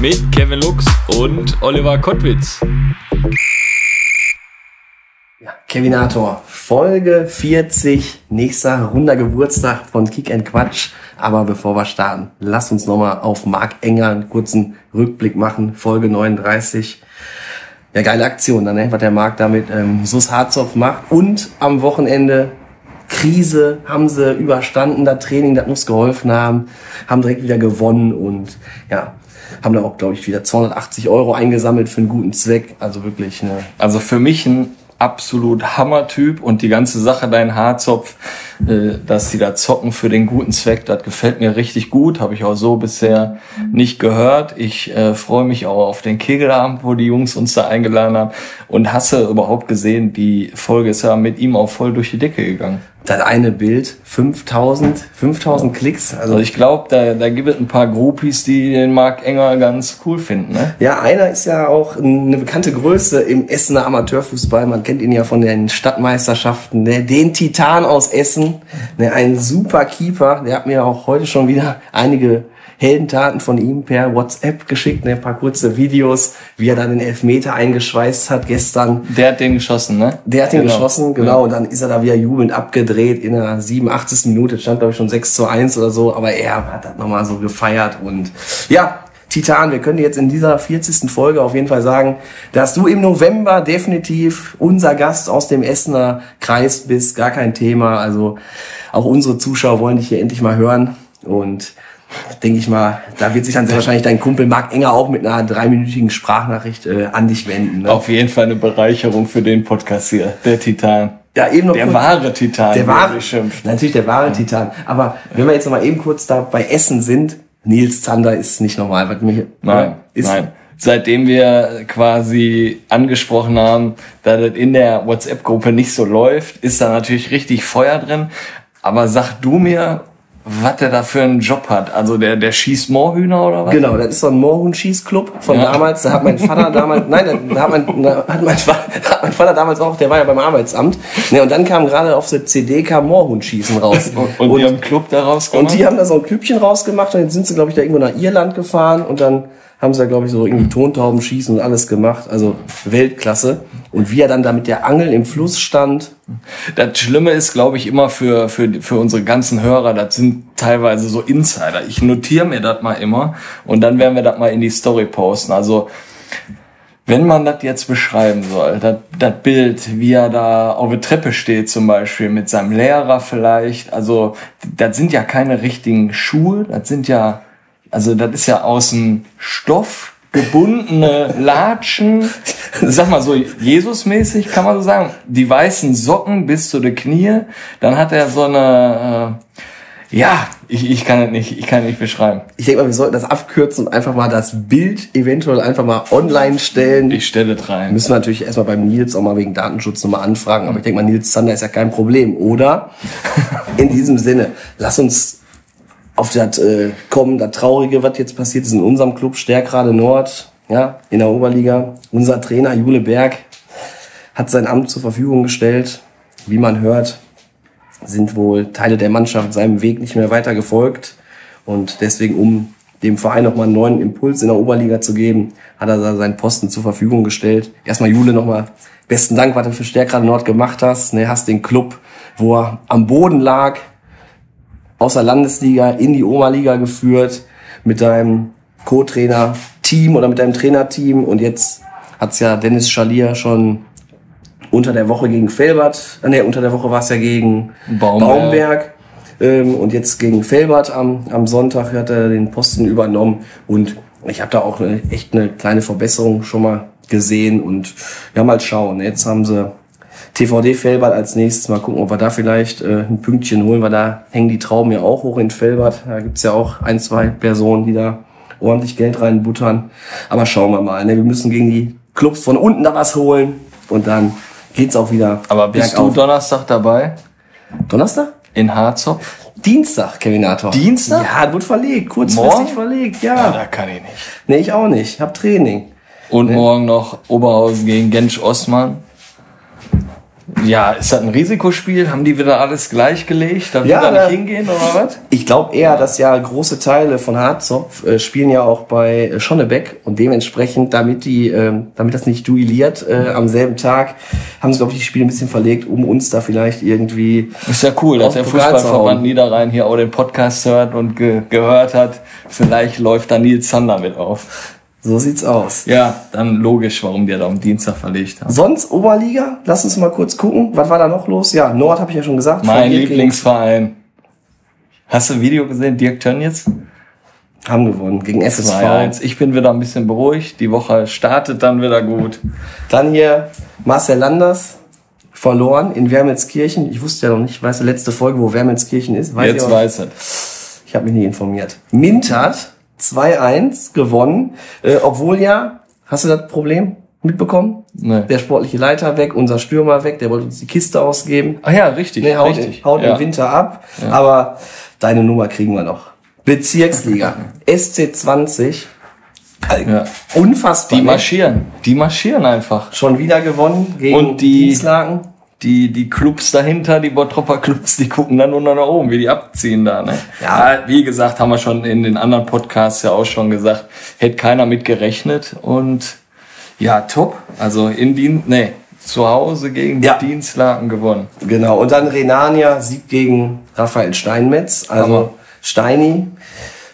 mit Kevin Lux und Oliver Kottwitz. Ja, Kevinator, Folge 40, nächster runder Geburtstag von Kick and Quatsch. Aber bevor wir starten, lass uns nochmal auf Marc Enger einen kurzen Rückblick machen. Folge 39. Ja, geile Aktion, dann, ne? was der Marc damit ähm, Sus Harzopf macht. Und am Wochenende Krise haben sie überstanden, das Training, das muss geholfen haben, haben direkt wieder gewonnen und ja, haben da auch, glaube ich, wieder 280 Euro eingesammelt für einen guten Zweck. Also wirklich, ne. Also für mich ein absolut Hammertyp und die ganze Sache, dein Haarzopf, äh, dass sie da zocken für den guten Zweck, das gefällt mir richtig gut, habe ich auch so bisher nicht gehört. Ich äh, freue mich auch auf den Kegelabend, wo die Jungs uns da eingeladen haben und hasse überhaupt gesehen, die Folge ist ja mit ihm auch voll durch die Decke gegangen. Das eine Bild, 5000, 5000 Klicks. Also, ich glaube, da, da gibt es ein paar Groupies, die den Marc Enger ganz cool finden. Ne? Ja, einer ist ja auch eine bekannte Größe im Essener Amateurfußball. Man kennt ihn ja von den Stadtmeisterschaften. Ne? Den Titan aus Essen, ne? ein super Keeper. Der hat mir auch heute schon wieder einige Heldentaten von ihm per WhatsApp geschickt, ne, ein paar kurze Videos, wie er dann den Elfmeter eingeschweißt hat gestern. Der hat den geschossen, ne? Der hat den genau. geschossen, genau. Ja. Und dann ist er da wieder jubelnd abgedreht in der 87. Minute, stand glaube ich schon 6 zu 1 oder so, aber er hat das nochmal so gefeiert und ja, Titan, wir können jetzt in dieser 40. Folge auf jeden Fall sagen, dass du im November definitiv unser Gast aus dem Essener Kreis bist, gar kein Thema. Also auch unsere Zuschauer wollen dich hier endlich mal hören und denke ich mal, da wird sich dann sehr wahrscheinlich dein Kumpel Marc Enger auch mit einer dreiminütigen Sprachnachricht äh, an dich wenden. Ne? Auf jeden Fall eine Bereicherung für den Podcast hier, der Titan. Ja, eben noch der kurz, wahre Titan. Der wahre, schimpft. natürlich der wahre ja. Titan. Aber wenn wir jetzt noch mal eben kurz da bei Essen sind, Nils Zander ist nicht normal. Was mich, nein, ist, nein. Seitdem wir quasi angesprochen haben, dass das in der WhatsApp-Gruppe nicht so läuft, ist da natürlich richtig Feuer drin. Aber sag du mir, was der da für einen Job hat. Also der, der schießt Moorhühner oder was? Genau, das ist so ein Moorhuhn-Schießclub von ja. damals. Da hat mein Vater damals, nein, da hat mein, da hat mein, hat mein Vater damals auch, der war ja beim Arbeitsamt. Ne, und dann kam gerade auf der CD kam Moorhuhn-Schießen raus. und, und, die haben Club daraus gemacht? Und die haben da so ein Klübchen rausgemacht und jetzt sind sie, glaube ich, da irgendwo nach Irland gefahren und dann haben sie da, glaube ich, so irgendwie Tontauben schießen und alles gemacht. Also Weltklasse. Und wie er dann da mit der Angel im Fluss stand. Das Schlimme ist, glaube ich, immer für, für, für unsere ganzen Hörer, das sind teilweise so Insider. Ich notiere mir das mal immer und dann werden wir das mal in die Story posten. Also wenn man das jetzt beschreiben soll, das, Bild, wie er da auf der Treppe steht zum Beispiel, mit seinem Lehrer vielleicht, also das sind ja keine richtigen Schuhe, das sind ja also das ist ja aus dem Stoff gebundene Latschen, sag mal so Jesusmäßig kann man so sagen, die weißen Socken bis zu den Knie, dann hat er so eine äh, ja, ich, ich kann es nicht, ich kann nicht beschreiben. Ich denke mal, wir sollten das abkürzen und einfach mal das Bild eventuell einfach mal online stellen. Ich stelle es rein. Müssen wir natürlich erstmal beim Nils auch mal wegen Datenschutz nochmal anfragen, aber ich denke mal, Nils Zander ist ja kein Problem, oder? In diesem Sinne, lass uns auf das äh, kommen, das Traurige, was jetzt passiert ist in unserem Club Stärkrade Nord, ja, in der Oberliga. Unser Trainer Jule Berg hat sein Amt zur Verfügung gestellt. Wie man hört, sind wohl Teile der Mannschaft seinem Weg nicht mehr weiter gefolgt. Und deswegen, um dem Verein nochmal einen neuen Impuls in der Oberliga zu geben, hat er seinen Posten zur Verfügung gestellt. Erstmal Jule nochmal besten Dank, was du für Stärkrade Nord gemacht hast. Ne, hast den Club, wo er am Boden lag, aus der Landesliga in die Oberliga geführt mit deinem Co-Trainer-Team oder mit deinem Trainerteam. Und jetzt hat's ja Dennis Schalier schon unter der Woche gegen Felbert, äh, nee, unter der Woche war es ja gegen Baumberg, Baumberg. Ähm, und jetzt gegen Felbert am, am Sonntag hat er den Posten übernommen. Und ich habe da auch eine, echt eine kleine Verbesserung schon mal gesehen. Und ja mal schauen. Jetzt haben sie TVD Felbert als nächstes. Mal gucken, ob wir da vielleicht äh, ein Pünktchen holen, weil da hängen die Trauben ja auch hoch in Felbert. Da gibt's ja auch ein, zwei Personen, die da ordentlich Geld reinbuttern. Aber schauen wir mal. Ne? Wir müssen gegen die Clubs von unten da was holen und dann geht's auch wieder. Aber bist bergauf. du Donnerstag dabei? Donnerstag? In Harzopf? Dienstag, Kevinator. Dienstag? Ja, wird verlegt, kurzfristig Morgen? verlegt, Ja, ja. da kann ich nicht. Nee, ich auch nicht. Hab Training. Und morgen noch Oberhausen gegen Gensch Osman. Ja, ist das ein Risikospiel? Haben die wieder alles gleichgelegt? Darf Ja, da da- nicht hingehen oder was? Ich glaube eher, dass ja große Teile von Harzopf äh, spielen ja auch bei äh, Schonnebeck und dementsprechend, damit die, ähm, damit das nicht duelliert äh, am selben Tag, haben sie glaube ich die Spiele ein bisschen verlegt, um uns da vielleicht irgendwie Ist ja cool, dass der Fußballverband. Niederrhein hier auch den Podcast hört und ge gehört hat. Vielleicht läuft da Nils Zander mit auf. So sieht's aus. Ja, dann logisch, warum die da am Dienstag verlegt haben. Sonst Oberliga, lass uns mal kurz gucken, was war da noch los? Ja, Nord habe ich ja schon gesagt. Mein Lieblingsverein. Hast du ein Video gesehen? Dirk Tönnies? haben gewonnen gegen SSV. 2-1. Ich bin wieder ein bisschen beruhigt. Die Woche startet dann wieder gut. Dann hier Marcel Landers verloren in Wermelskirchen. Ich wusste ja noch nicht, weißt du, letzte Folge, wo Wermelskirchen ist. Weiß Jetzt weiß es. Ich habe mich nie informiert. Mintert 2-1 gewonnen, äh, obwohl ja, hast du das Problem mitbekommen? Nee. Der sportliche Leiter weg, unser Stürmer weg, der wollte uns die Kiste ausgeben. Ach ja, richtig. Nee, haut, richtig. haut ja. im Winter ab, aber deine Nummer kriegen wir noch. Bezirksliga, SC20, Ja. unfassbar. Die ne? marschieren. Die marschieren einfach. Schon wieder gewonnen gegen Und die- Dienstlaken. Die, die Clubs dahinter, die Bottropper Clubs, die gucken dann nur noch nach oben, wie die abziehen da, ne? Ja. Wie gesagt, haben wir schon in den anderen Podcasts ja auch schon gesagt, hätte keiner mit gerechnet und ja, top. Also in Dien, nee, zu Hause gegen Ja. die Dienstlaken gewonnen. Genau, und dann Renania Sieg gegen Raphael Steinmetz. Also Hammer. Steini,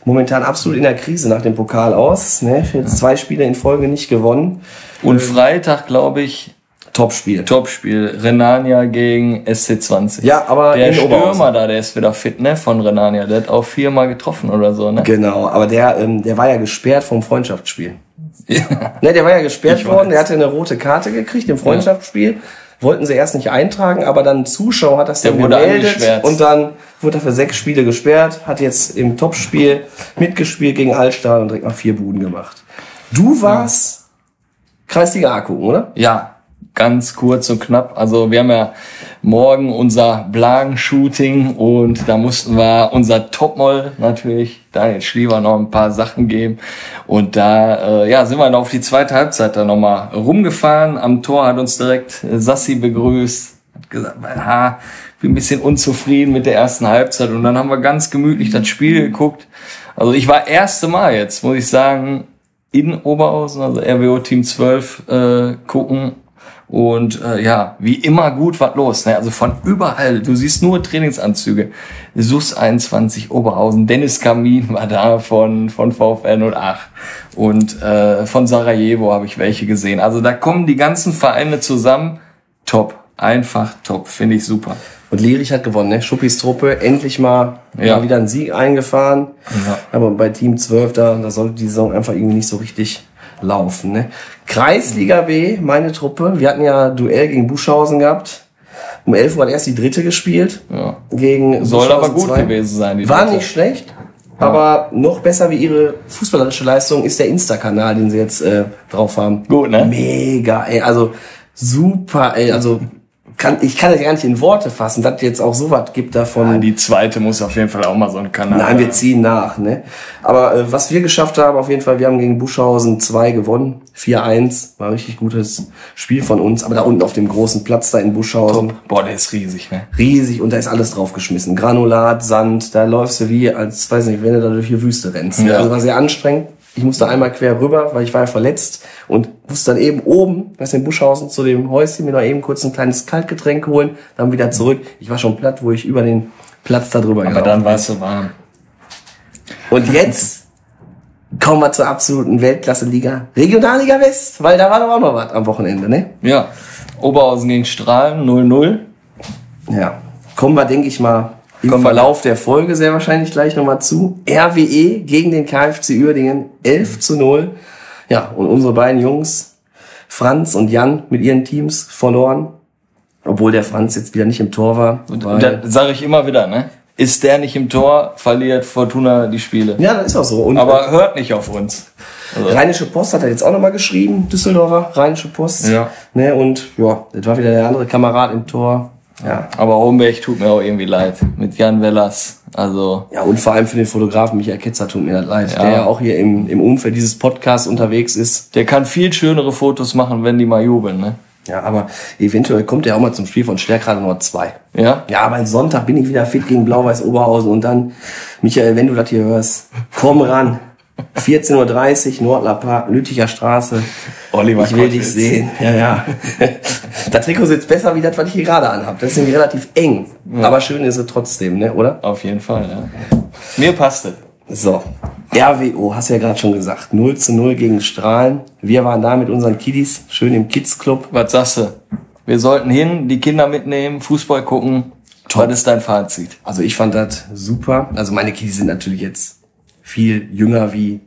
momentan absolut in der Krise nach dem Pokal aus. Ne? Jetzt zwei Spiele in Folge nicht gewonnen. Und Freitag, glaube ich, Topspiel. Topspiel. Renania gegen SC20. Ja, aber Der in Oberhausen. Stürmer da, der ist wieder fit, ne, von Renania. Der hat auch viermal getroffen oder so, ne? Genau, aber der, ähm, der war ja gesperrt vom Freundschaftsspiel. Ja. Ne, der war ja gesperrt Ich worden, weiß. der hatte eine rote Karte gekriegt im Freundschaftsspiel. Wollten sie erst nicht eintragen, aber dann ein Zuschauer hat das Der dann wurde gemeldet und dann wurde er für sechs Spiele gesperrt, hat jetzt im Topspiel mitgespielt gegen Altstahl und direkt mal vier Buden gemacht. Du warst Kreisliga A gucken, oder? Ja, ganz kurz und knapp. Also wir haben ja morgen unser Blagen-Shooting und da mussten wir unser Topmoll natürlich, Daniel Schliever, noch ein paar Sachen geben. Und da äh, ja, sind wir dann auf die zweite Halbzeit dann nochmal rumgefahren. Am Tor hat uns direkt äh, Sassi begrüßt, hat gesagt, ha, bin ein bisschen unzufrieden mit der ersten Halbzeit. Und dann haben wir ganz gemütlich das Spiel geguckt. Also ich war erste Mal jetzt, muss ich sagen, in Oberhausen, also RWO Team 12, äh, gucken. Und äh, ja, wie immer gut was los. Ne? Also von überall, du siehst nur Trainingsanzüge. SUS 21 Oberhausen, Dennis Kamin war da von, von VfR 08 und äh, von Sarajevo habe ich welche gesehen. Also da kommen die ganzen Vereine zusammen. Top, einfach top, finde ich super. Und Lierich hat gewonnen, ne? Schuppis Truppe, endlich mal, Ja. mal wieder einen Sieg eingefahren. Ja. Aber bei Team 12, da, da sollte die Saison einfach irgendwie nicht so richtig laufen. Ne? Kreisliga B, meine Truppe. Wir hatten ja Duell gegen Buschhausen gehabt. Um 11 Uhr hat erst die dritte gespielt. Ja. Gegen Soll aber gut 2. gewesen sein. Die War dritte. nicht schlecht. Aber noch besser wie ihre fußballerische Leistung ist der Insta-Kanal, den sie jetzt äh, drauf haben. Gut, ne? Mega, ey. Also super, ey. Also kann, ich kann das gar nicht in Worte fassen, dass jetzt auch sowas gibt davon. Ja, die zweite muss auf jeden Fall auch mal so ein Kanal. Nein, wir ziehen nach. Ne? Aber äh, was wir geschafft haben, auf jeden Fall, wir haben gegen Buschhausen 2 gewonnen. 4-1, war ein richtig gutes Spiel von uns. Aber da unten auf dem großen Platz da in Buschhausen, Boah, der ist riesig, ne? riesig und da ist alles draufgeschmissen. Granulat, Sand, da läufst du wie, als weiß nicht, wenn du da durch die Wüste rennst. Ja. Also war sehr anstrengend. Ich musste einmal quer rüber, weil ich war ja verletzt und musste dann eben oben, weißt du, in Buschhausen zu dem Häuschen mir noch eben kurz ein kleines Kaltgetränk holen, dann wieder zurück. Ich war schon platt, wo ich über den Platz da drüber Aber dann warst du warm. und jetzt kommen wir zur absoluten Weltklasse-Liga. Regionalliga West, weil da war doch auch noch was am Wochenende, ne? Ja. Oberhausen gegen Strahlen 0-0. Ja. Kommen wir, denke ich mal, im Kommen Verlauf der Folge sehr wahrscheinlich gleich nochmal zu. RWE gegen den KFC Uerdingen 11 zu 0. Ja, und unsere beiden Jungs, Franz und Jan, mit ihren Teams verloren. Obwohl der Franz jetzt wieder nicht im Tor war. Und weil- da sage ich immer wieder, ne? Ist der nicht im Tor, verliert Fortuna die Spiele. ja, das ist auch so. Und Aber hört nicht auf uns. Rheinische Post hat er jetzt auch nochmal geschrieben, Düsseldorfer, Rheinische Post. Ja. Ne, und ja, das war wieder der andere Kamerad im Tor. Ja. Aber Homberg tut mir auch irgendwie leid. Mit Jan Wellers. Also, Ja, und vor allem für den Fotografen Michael Ketzer tut mir das leid, Ja. der ja auch hier im, im Umfeld dieses Podcasts unterwegs ist. der kann viel schönere Fotos machen, wenn die mal jubeln, ne? Ja, aber eventuell kommt er auch mal zum Spiel von Stärkrade Nord 2. Ja? Ja, aber Sonntag bin ich wieder fit gegen Blau-Weiß Oberhausen und dann, Michael, wenn du das hier hörst, komm ran. 14.30 Uhr, Nordler Park, Lütticher Straße. Oliver ich will Kottwitz. dich sehen. Ja, ja. das Trikot sitzt besser wie das, was ich hier gerade anhab. Das ist nämlich relativ eng. Aber schön ist es trotzdem, ne, oder? Auf jeden Fall, ja. Mir passt es. So. RWO, hast du ja gerade schon gesagt. 0 zu 0 gegen Strahlen. Wir waren da mit unseren Kiddies, schön im Kids Club. Was sagst du? Wir sollten hin, die Kinder mitnehmen, Fußball gucken. Was ist dein Fazit? Also ich fand das super. Also meine Kiddies sind natürlich jetzt viel jünger wie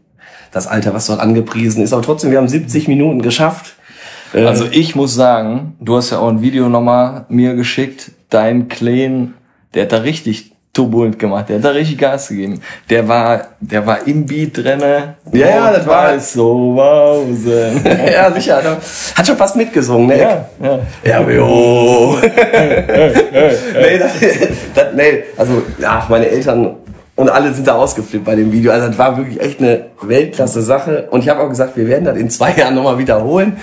das Alter, was dort angepriesen ist. Aber trotzdem, wir haben 70 Minuten geschafft. Äh, Also ich muss sagen, du hast ja auch ein Video nochmal mir geschickt. Dein Kleen, der hat da richtig turbulent gemacht. Der hat da richtig Gas gegeben. Der war, der war im Beat drinne. Ja, ja, das war- so Wausen. ja, sicher. Hat schon fast mitgesungen, ne? ja, ja. RWO. nee, das, das, nee, also, ja, meine Eltern und alle sind da ausgeflippt bei dem Video. Also, das war wirklich echt eine Weltklasse Sache. Und ich habe auch gesagt, wir werden das in zwei Jahren nochmal wiederholen,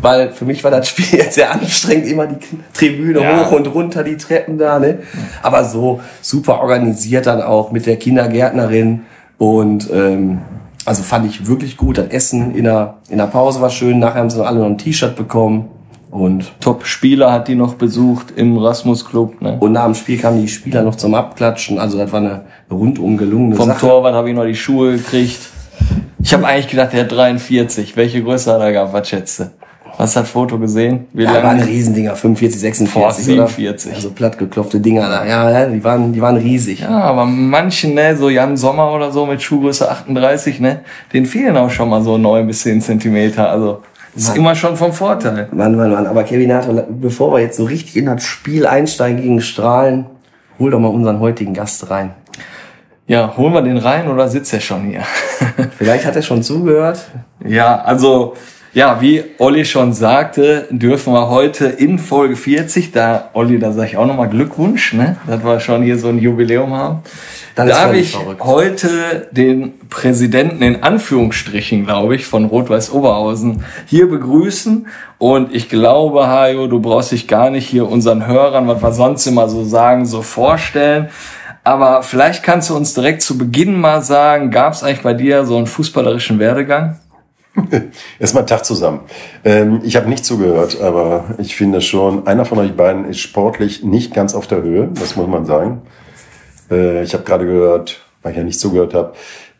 weil für mich war das Spiel jetzt sehr anstrengend, immer die Tribüne Ja. hoch und runter, die Treppen da, ne? Aber so super organisiert dann auch mit der Kindergärtnerin und, ähm, also fand ich wirklich gut. Das Essen in der, in der Pause war schön. Nachher haben sie noch alle noch ein T-Shirt bekommen. Und, Top-Spieler hat die noch besucht im Rasmus Club. Ne? und nach dem Spiel kamen die Spieler noch zum Abklatschen. Also das war eine rundum gelungene Vom Sache. Torwart habe ich noch die Schuhe gekriegt. Ich habe eigentlich gedacht, der hat 43. Welche Größe hat er gehabt? Was schätze? Hast du das Foto gesehen? Wie Ja, lange? waren Riesendinger, 45, 46, Boah, oder? 47. Also plattgeklopfte Dinger da. Ja, ja, die waren, die waren riesig. Ja, aber manchen, ne, so Jan Sommer oder so mit Schuhgröße 38, ne, den fehlen auch schon mal so neun bis zehn Zentimeter. Also ist Mann. immer schon vom Vorteil. Mann, Mann, Mann. Aber Kevin Nato, bevor wir jetzt so richtig in das Spiel einsteigen gegen Strahlen, hol doch mal unseren heutigen Gast rein. Ja, holen wir den rein oder sitzt er schon hier? Vielleicht hat er schon zugehört. ja, also, ja, wie Olli schon sagte, dürfen wir heute in Folge 40, da, Olli, da sage ich auch nochmal Glückwunsch, ne, dass wir schon hier so ein Jubiläum haben. Das Darf ich verrückt. heute den Präsidenten in Anführungsstrichen, glaube ich, von Rot-Weiß Oberhausen hier begrüßen. Und ich glaube, Hajo, du brauchst dich gar nicht hier unseren Hörern, was wir sonst immer so sagen, so vorstellen. Aber vielleicht kannst du uns direkt zu Beginn mal sagen, gab es eigentlich bei dir so einen fußballerischen Werdegang? Erstmal Tag zusammen. Ähm, ich habe nicht zugehört, aber ich finde schon, einer von euch beiden ist sportlich nicht ganz auf der Höhe, das muss man sagen. Äh, ich habe gerade gehört, weil ich ja nicht zugehört habe,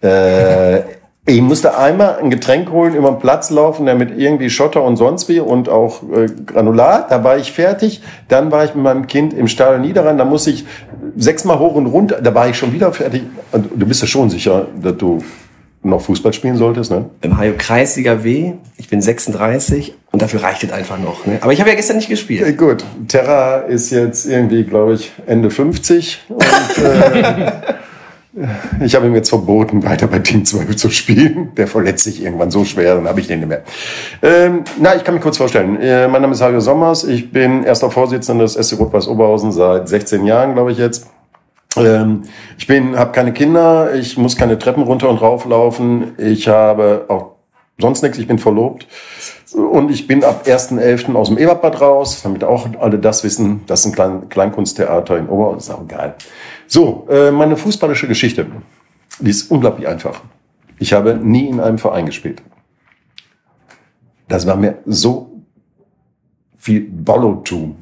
äh, ich musste einmal ein Getränk holen, über den Platz laufen, der mit irgendwie Schotter und sonst wie und auch äh, Granulat. Da war ich fertig. Dann war ich mit meinem Kind im Stadion Niederrhein. Da musste ich sechsmal hoch und runter. Da war ich schon wieder fertig. Du bist ja schon sicher, dass du noch Fußball spielen solltest, ne? Im Hajo Kreisliga W. Ich bin 36 und dafür reicht es einfach noch. Ne? Aber ich habe ja gestern nicht gespielt. Ja, gut, Terra ist jetzt irgendwie, glaube ich, Ende 50 und äh, ich habe ihm jetzt verboten, weiter bei Team 12 zu spielen. Der verletzt sich irgendwann so schwer, dann habe ich den nicht mehr. Ähm, na, ich kann mich kurz vorstellen. Äh, mein Name ist Hajo Sommers. Ich bin erster Vorsitzender des SC Rot-Weiß Oberhausen seit 16 Jahren, glaube ich jetzt. Ähm, ich bin, habe keine Kinder, ich muss keine Treppen runter und rauflaufen. Ich habe auch sonst nichts, ich bin verlobt. Und ich bin ab 1.11. aus dem Eberbad raus, damit auch alle das wissen. Das ist ein Klein Kleinkunsttheater in Oberhausen, ist auch geil. So, äh, meine fußballische Geschichte, die ist unglaublich einfach. Ich habe nie in einem Verein gespielt. Das war mir so viel Bollotum.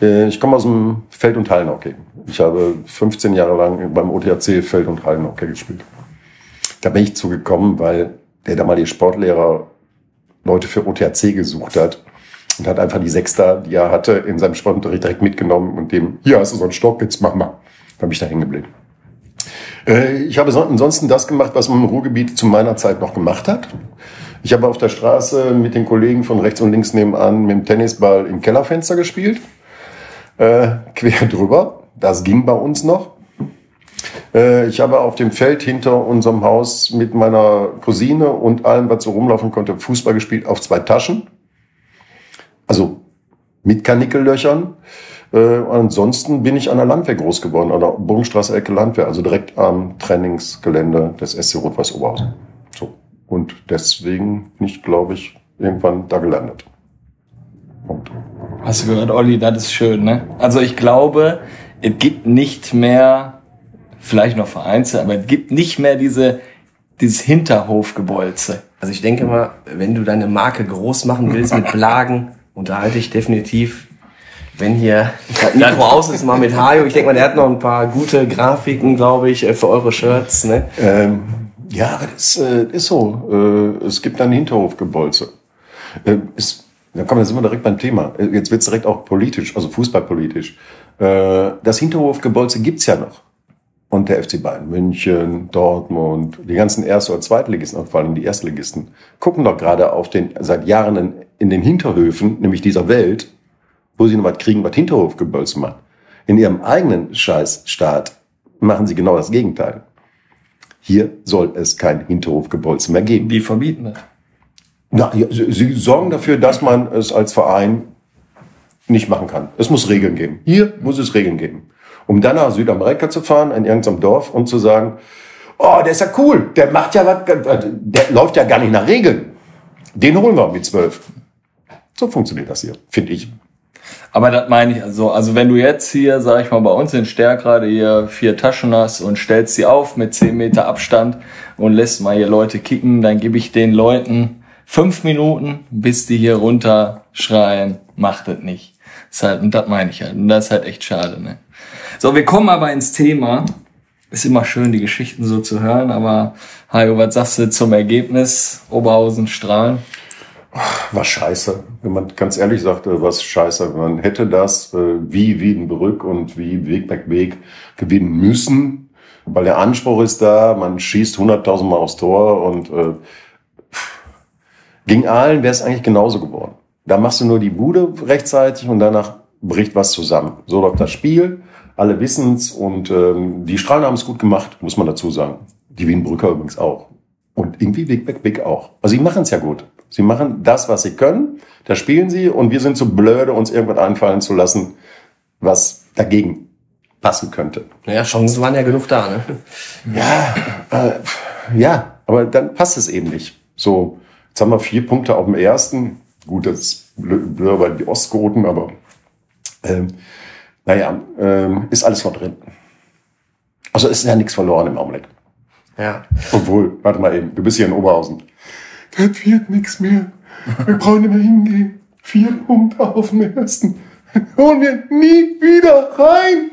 Äh, Ich komme aus dem Feld- und Hallenhockey. Ich habe 15 Jahre lang beim OTHC Feld- und Hallenhockey gespielt. Da bin ich zugekommen, weil der damalige Sportlehrer Leute für OTHC gesucht hat und hat einfach die Sechster, die er hatte, in seinem Sportunterricht direkt mitgenommen und dem, hier hast du so einen Stock, jetzt mach mal. Da bin ich da hängen geblieben. Äh, Ich habe son- ansonsten das gemacht, was man im Ruhrgebiet zu meiner Zeit noch gemacht hat. Ich habe auf der Straße mit den Kollegen von rechts und links nebenan mit dem Tennisball im Kellerfenster gespielt. Äh, quer drüber. Das ging bei uns noch. Äh, ich habe auf dem Feld hinter unserem Haus mit meiner Cousine und allem, was so rumlaufen konnte, Fußball gespielt auf zwei Taschen. Also mit Kanickellöchern. Äh, ansonsten bin ich an der Landwehr groß geworden, an der Bogenstraße Ecke Landwehr, also direkt am Trainingsgelände des SC Rot-Weiß Oberhausen. So. Und deswegen bin ich, glaube ich, irgendwann da gelandet. Punkt. Hast du gehört, Olli, das ist schön, ne? Also ich glaube, es gibt nicht mehr, vielleicht noch vereinzelt, aber es gibt nicht mehr diese, dieses Hinterhofgebolze. Also ich denke mal, wenn du deine Marke groß machen willst mit Blagen, unterhalte ich definitiv, wenn hier das Mikro aus ist, mal mit Hajo. Ich denke mal, der hat noch ein paar gute Grafiken, glaube ich, äh, für eure Shirts. Ne? Ähm, ja, das ist, äh, ist so. Äh, es gibt ein Hinterhofgebolze. Äh, ist, da kommen wir sind wir direkt beim Thema. Äh, Jetzt wird's direkt auch politisch, also fußballpolitisch. Äh, das Hinterhofgebolze gibt's ja noch. Und der FC Bayern München, Dortmund, die ganzen Erste- oder Zweitligisten, und vor allem die Erstligisten, gucken doch gerade auf den, seit Jahren in, in den Hinterhöfen, nämlich dieser Welt, wo sie noch was kriegen, was Hinterhofgebolze macht. In ihrem eigenen Scheißstaat machen sie genau das Gegenteil. Hier soll es kein Hinterhofgebolze mehr geben. Die verbieten das. Na, sie, sie sorgen dafür, dass man es als Verein nicht machen kann. Es muss Regeln geben. Hier muss es Regeln geben. Um dann nach Südamerika zu fahren, in irgendeinem Dorf und zu sagen, oh, der ist ja cool, der macht ja was, der läuft ja gar nicht nach Regeln. Den holen wir mit zwölf. So funktioniert das hier, finde ich. Aber das meine ich also. Also wenn du jetzt hier, sag ich mal, bei uns in Stärk gerade hier vier Taschen hast und stellst sie auf mit 10 Meter Abstand und lässt mal hier Leute kicken, dann gebe ich den Leuten fünf Minuten, bis die hier runter schreien, macht das nicht. Ist halt, und das meine ich halt. Und das ist halt echt schade, ne? So, wir kommen aber ins Thema. Ist immer schön, die Geschichten so zu hören, aber Hajo, was sagst du zum Ergebnis? Oberhausen strahlen? War scheiße. Wenn man ganz ehrlich sagt, äh, was scheiße. Man hätte das äh, wie Wiedenbrück und wie Wegberg-Weg gewinnen müssen, weil der Anspruch ist da, man schießt 100.000 Mal aufs Tor und äh, gegen Aalen wäre es eigentlich genauso geworden. Da machst du nur die Bude rechtzeitig und danach bricht was zusammen. So läuft das Spiel, alle wissen's und ähm, die Strahlen haben es gut gemacht, muss man dazu sagen. Die Wienbrücker übrigens auch. Und irgendwie Wegberg-Weg auch. Also sie machen es ja gut. Sie machen das, was sie können, da spielen sie und wir sind zu blöde, uns irgendwas einfallen zu lassen, was dagegen passen könnte. Naja, Chancen waren ja genug da. Ne? Ja, äh, ja, aber dann passt es eben nicht. So, jetzt haben wir vier Punkte auf dem ersten. Gut, das ist blöd blöd bei die Ostgoten, aber ähm, naja, ähm, ist alles noch drin. Also ist ja nichts verloren im Augenblick. Ja. Obwohl, warte mal eben, du bist hier in Oberhausen. Das wird nichts mehr. Wir brauchen nicht mehr hingehen. Vier Punkte auf dem ersten. Holen wir nie wieder rein.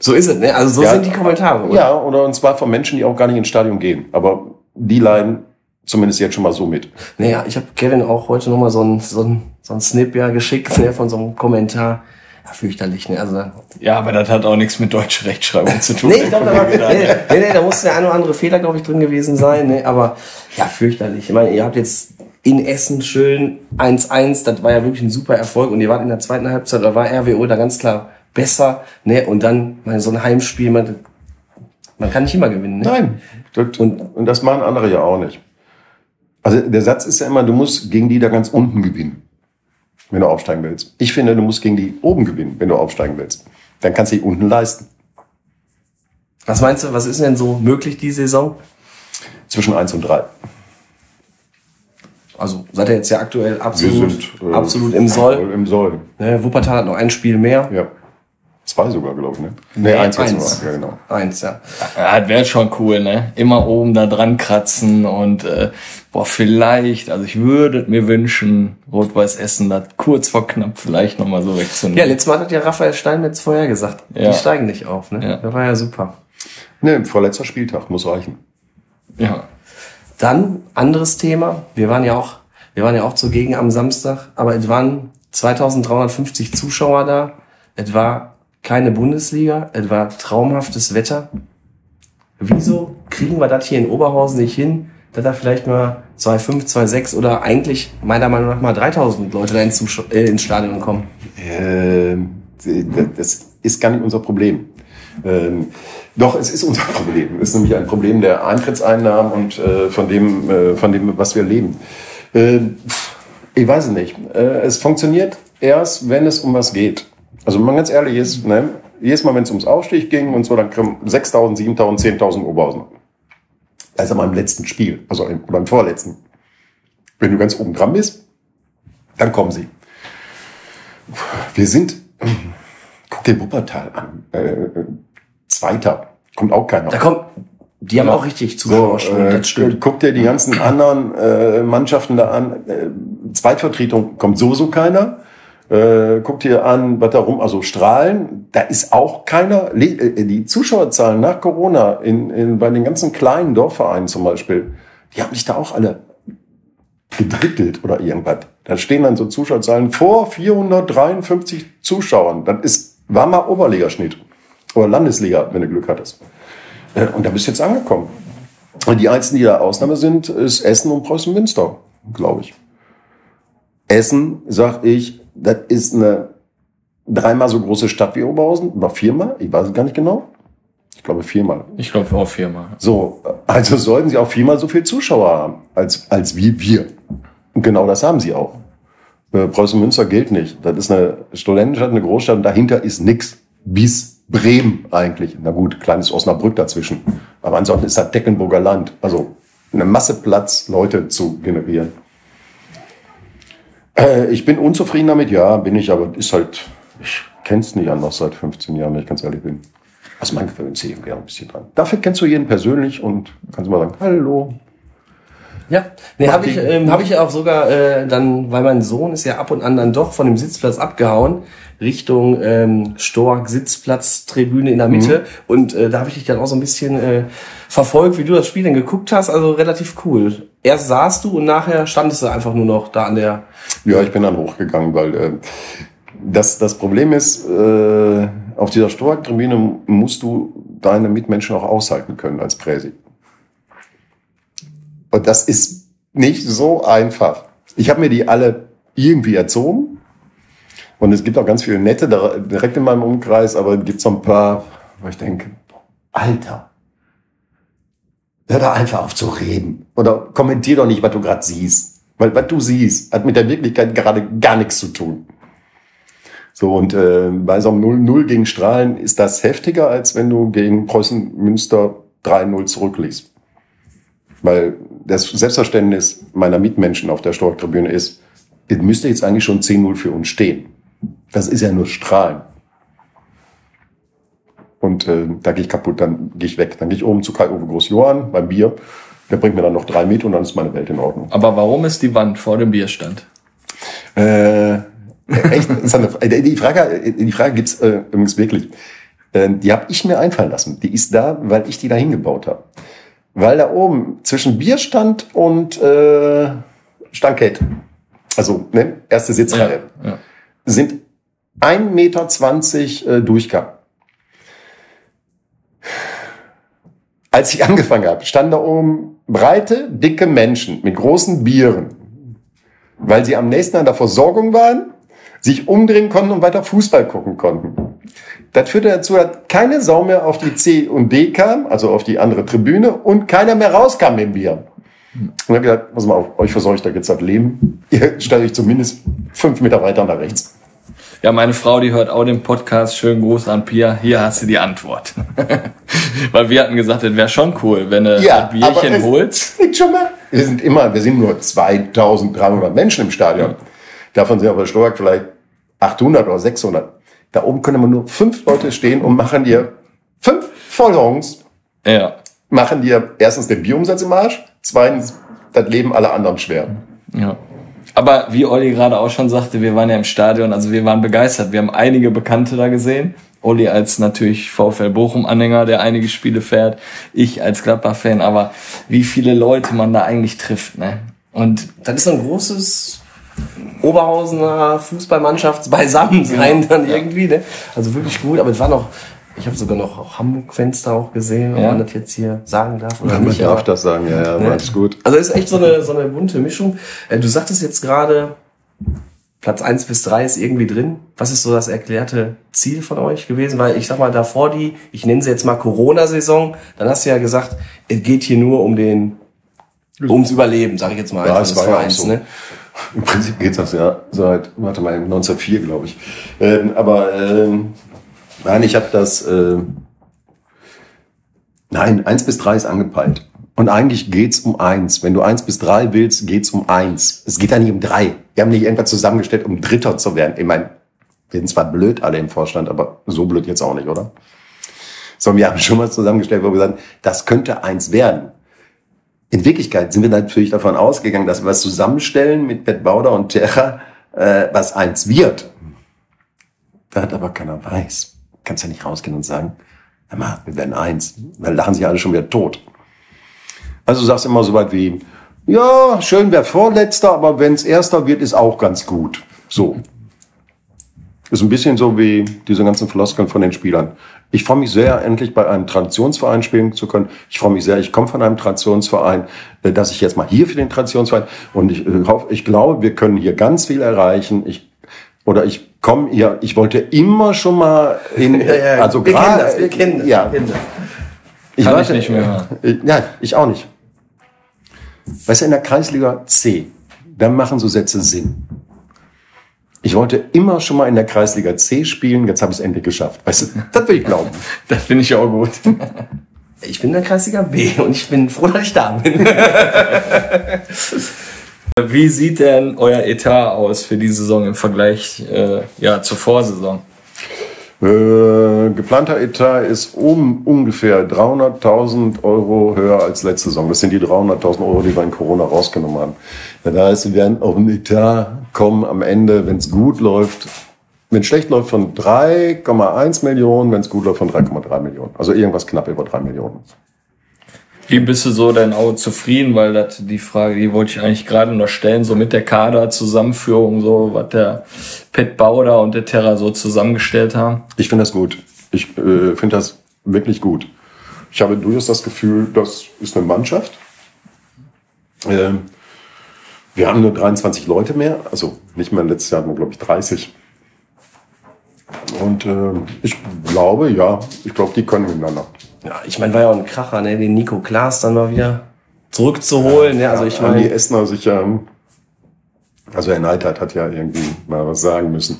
So ist es, ne? Also so Ja. sind die Kommentare. oder? Ja, oder und zwar von Menschen, die auch gar nicht ins Stadion gehen. Aber die leiden zumindest jetzt schon mal so mit. Naja, ich habe Kevin auch heute nochmal so ein, so ein, so ein Snip ja geschickt ne, von so einem Kommentar. Ja, fürchterlich, ne? Also, Ja, aber das hat auch nichts mit deutscher Rechtschreibung zu tun. nee, ich glaube, da, war- nee, nee, nee, da muss der ein oder andere Fehler, glaube ich, drin gewesen sein. Ne? Aber ja, fürchterlich. Ich meine, ihr habt jetzt in Essen schön 1-1, das war ja wirklich ein super Erfolg. Und ihr wart in der zweiten Halbzeit, da war RWO da ganz klar besser. Ne? Und dann meine, so ein Heimspiel, man, man kann nicht immer gewinnen. Ne? Nein. Das, und, und das machen andere ja auch nicht. Also der Satz ist ja immer, du musst gegen die da ganz unten gewinnen, wenn du aufsteigen willst. Ich finde, du musst gegen die oben gewinnen, wenn du aufsteigen willst. Dann kannst du die unten leisten. Was meinst du, was ist denn so möglich die Saison? Zwischen eins und drei. Also seid ihr jetzt ja aktuell absolut, äh, absolut im Soll. Im Soll. Ne, Wuppertal hat noch ein Spiel mehr. Ja. Zwei sogar, glaube ich, ne? Nee, eins jetzt eins. nur. Ja, genau. Eins, ja. Ja, das wäre schon cool, ne? Immer oben da dran kratzen und äh, boah, vielleicht, also ich würde mir wünschen, Rot-Weiß Essen das kurz vor knapp vielleicht nochmal so wegzunehmen. Ja, letztes Mal hat ja Raphael Steinmetz vorher gesagt, Ja. die steigen nicht auf. Ne? Ja. Das war ja super. Ne, vorletzter Spieltag, muss reichen. ja. Dann anderes Thema. Wir waren ja auch, wir waren ja auch zugegen am Samstag, aber es waren 2350 Zuschauer da. Es war keine Bundesliga. Es war traumhaftes Wetter. Wieso kriegen wir das hier in Oberhausen nicht hin, dass da vielleicht mal 2,5, 2,6 oder eigentlich meiner Meinung nach mal 3000 Leute da ins, äh, ins Stadion kommen? Ähm, das ist gar nicht unser Problem. Ähm, doch, es ist unser Problem. Es ist nämlich ein Problem der Eintrittseinnahmen und äh, von, dem, äh, von dem, was wir leben. Äh, ich weiß es nicht. Äh, es funktioniert erst, wenn es um was geht. Also wenn man ganz ehrlich ist, ne, jedes Mal, wenn es ums Aufstieg ging und so, dann kriegen 6.000, 7.000, 10.000 Oberhausen. Also beim letzten Spiel, also beim vorletzten. Wenn du ganz oben dran bist, dann kommen sie. Wir sind, guck dir Wuppertal an, äh, Zweiter, kommt auch keiner. Da kommt, die haben auch richtig So, Zuschauer, äh, das stimmt. guck dir die ganzen anderen äh, Mannschaften da an. Äh, Zweitvertretung kommt sowieso keiner. Äh, guck dir an, was da rum, also Strahlen, da ist auch keiner. Äh, die Zuschauerzahlen nach Corona in, in, bei den ganzen kleinen Dorfvereinen zum Beispiel, die haben sich da auch alle gedrittelt oder irgendwas. Da stehen dann so Zuschauerzahlen vor 453 Zuschauern. Das ist, war mal Oberligaschnitt. Oder Landesliga, wenn du Glück hattest. Äh, Und da bist du jetzt angekommen. Und die einzigen, die da Ausnahme sind, ist Essen und Preußen Münster, glaube ich. Essen, sag ich, das ist eine dreimal so große Stadt wie Oberhausen, oder viermal, ich weiß es gar nicht genau. Ich glaube viermal. Ich glaube auch viermal. So, also sollten sie auch viermal so viel Zuschauer haben, als, als wie wir. Und genau das haben sie auch. Äh, Preußen Münster gilt nicht. Das ist eine Studentenstadt, eine Großstadt und dahinter ist nix. Bis Bremen eigentlich. Na gut, kleines Osnabrück dazwischen. Aber ansonsten ist das Tecklenburger Land. Also eine Masse Platz, Leute zu generieren. Äh, ich bin unzufrieden damit, ja, bin ich, aber ist halt, ich kenn's nicht anders seit 15 Jahren, wenn ich ganz ehrlich bin. Also man gewöhnt sich irgendwie auch ein bisschen dran. Dafür kennst du jeden persönlich und kannst mal sagen, hallo. Ja, nee, habe ich, ähm, hab ich auch sogar äh, dann, weil mein Sohn ist ja ab und an dann doch von dem Sitzplatz abgehauen, Richtung ähm, Stork Sitzplatztribüne in der Mitte. Und äh, da habe ich dich dann auch so ein bisschen äh, verfolgt, wie du das Spiel dann geguckt hast. Also relativ cool. Erst saßt du und nachher standest du einfach nur noch da an der. Ja, ich bin dann hochgegangen, weil äh, das, das Problem ist, äh, auf dieser Stork-Tribüne musst du deine Mitmenschen auch aushalten können als Präsi. Und das ist nicht so einfach. Ich habe mir die alle irgendwie erzogen. Und es gibt auch ganz viele nette direkt in meinem Umkreis, aber es gibt so ein paar, wo ich denke, Alter, hör da einfach auf zu reden. Oder kommentier doch nicht, was du gerade siehst. Weil was du siehst, hat mit der Wirklichkeit gerade gar nichts zu tun. So, und äh, bei so einem 0-0 gegen Strahlen ist das heftiger, als wenn du gegen Preußen Münster 3-0 zurückliegst. Weil das Selbstverständnis meiner Mitmenschen auf der Stork-Tribüne ist, es müsste jetzt eigentlich schon 10-0 für uns stehen. Das ist ja nur Strahlen. Und äh, da gehe ich kaputt, dann gehe ich weg. Dann gehe ich oben zu Kai-Uwe Groß-Johann beim Bier. Der bringt mir dann noch drei mit und dann ist meine Welt in Ordnung. Aber warum ist die Wand vor dem Bierstand? Äh, echt? Ist eine, äh, die Frage, die Frage gibt's äh, übrigens wirklich. Äh, die habe ich mir einfallen lassen. Die ist da, weil ich die da hingebaut habe. Weil da oben zwischen Bierstand und äh, Stankett, also ne, erste Sitzreihe, ja. sind 1,20 Meter äh, Durchgang. Als ich angefangen habe, standen da oben breite, dicke Menschen mit großen Bieren, weil sie am nächsten an der Versorgung waren, sich umdrehen konnten und weiter Fußball gucken konnten. Das führte dazu, dass keine Sau mehr auf die C und D kam, also auf die andere Tribüne, und keiner mehr rauskam mit dem Bier. Und ich habe gesagt, pass mal auf, euch versorge ich da jetzt das Leben. Ihr stellt euch zumindest fünf Meter weiter nach rechts. Ja, meine Frau, die hört auch den Podcast. Schönen Gruß an Pia. Hier hast du die Antwort. Weil wir hatten gesagt, das wäre schon cool, wenn du Ja, ein Bierchen es- holst. Nicht schon mal? Wir sind immer, wir sind nur 2300 Menschen im Stadion. Davon sind auf der Steuerung vielleicht 800 oder 600. Da oben können immer nur fünf Leute stehen und machen dir fünf Vollhongs, Ja. machen dir erstens den Bierumsatz im Arsch, zweitens das Leben aller anderen schwer. Ja. Aber wie Olli gerade auch schon sagte, wir waren ja im Stadion, also wir waren begeistert. Wir haben einige Bekannte da gesehen. Olli als natürlich VfL Bochum-Anhänger, der einige Spiele fährt. Ich als Gladbach-Fan. Aber wie viele Leute man da eigentlich trifft, ne? Und Das ist so ein großes Oberhausener Fußballmannschafts Beisammensein dann irgendwie, ne? Also wirklich gut, aber es war noch, ich habe sogar noch Hamburg-Fans da auch gesehen, ob Ja. man das jetzt hier sagen darf oder Man nicht. darf aber- das sagen, ja, ja, Ne? alles gut. Also es ist echt so eine, so eine bunte Mischung. Äh, Du sagtest jetzt gerade Platz eins bis drei ist irgendwie drin. Was ist so das erklärte Ziel von euch gewesen? Weil ich sag mal, davor die, ich nenne sie jetzt mal Corona-Saison, dann hast du ja gesagt, es geht hier nur um den, ums Überleben, sage ich jetzt mal. Ja, einfach es war ja auch Vereins, so. ne? Im Prinzip geht das ja seit, warte mal, 1904, glaube ich. Ähm, aber ähm, nein, ich habe das, ähm, nein, eins bis drei ist angepeilt. Und eigentlich geht's um eins. Wenn du eins bis drei willst, geht's um eins. Es geht ja nicht um drei. Wir haben nicht irgendwas zusammengestellt, um Dritter zu werden. Ich meine, wir sind zwar blöd alle im Vorstand, aber so blöd jetzt auch nicht, oder? So, wir haben schon mal zusammengestellt, wo wir sagen, das könnte eins werden. In Wirklichkeit sind wir natürlich davon ausgegangen, dass wir was zusammenstellen mit Pet Bauder und Terra, äh, was eins wird. Da hat aber keiner weiß. Kannst ja nicht rausgehen und sagen, hör mal, wir werden eins. Dann lachen sich alle schon wieder tot. Also du sagst immer so weit wie, ja, schön wäre Vorletzter, aber wenn's Erster wird, ist auch ganz gut. So. Ist ein bisschen so wie diese ganzen Floskeln von den Spielern. Ich freue mich sehr, endlich bei einem Traditionsverein spielen zu können. Ich freue mich sehr, ich komme von einem Traditionsverein, äh, dass ich jetzt mal hier für den Traditionsverein und ich äh, hoffe, ich glaube, wir können hier ganz viel erreichen. Ich oder ich komme hier, ich wollte immer schon mal in, ja, also wir kennen gerade, das, wir kennen das, ja, wir kennen das. ich Kann warte, ich nicht mehr. äh, Ja, ich auch nicht. Weißt du, in der Kreisliga C, da machen so Sätze Sinn. Ich wollte immer schon mal in der Kreisliga C spielen, jetzt habe ich es endlich geschafft. Weißt du, das will ich glauben. Das finde ich auch gut. Ich bin in der Kreisliga B und ich bin froh, dass ich da bin. Wie sieht denn euer Etat aus für die Saison im Vergleich äh, ja, zur Vorsaison? Äh, geplanter Etat ist um ungefähr 300.000 Euro höher als letzte Saison. Das sind die 300.000 Euro, die wir in Corona rausgenommen haben. Das heißt, wir werden auf einen Etat kommen am Ende, wenn es gut läuft, wenn es schlecht läuft, von 3,1 Millionen, wenn es gut läuft, von 3,3 Millionen. Also irgendwas knapp über 3 Millionen. Wie bist du so denn auch zufrieden? Weil das die Frage, die wollte ich eigentlich gerade noch stellen, so mit der Kaderzusammenführung, so was der Pet Bauder und der Terra so zusammengestellt haben. Ich finde das gut. Ich äh, finde das wirklich gut. Ich habe durchaus das Gefühl, das ist eine Mannschaft. Ähm, wir haben nur 23 Leute mehr, also nicht mehr. Letztes Jahr glaube ich, 30. Und äh, ich glaube, ja, ich glaube, die können miteinander. Ja, ich meine, war ja auch ein Kracher, ne, den Nico Klaas dann mal wieder zurückzuholen. ne? Also ich Haben die meine, Essener sich ja, also Herr Neidhardt hat ja irgendwie mal was sagen müssen.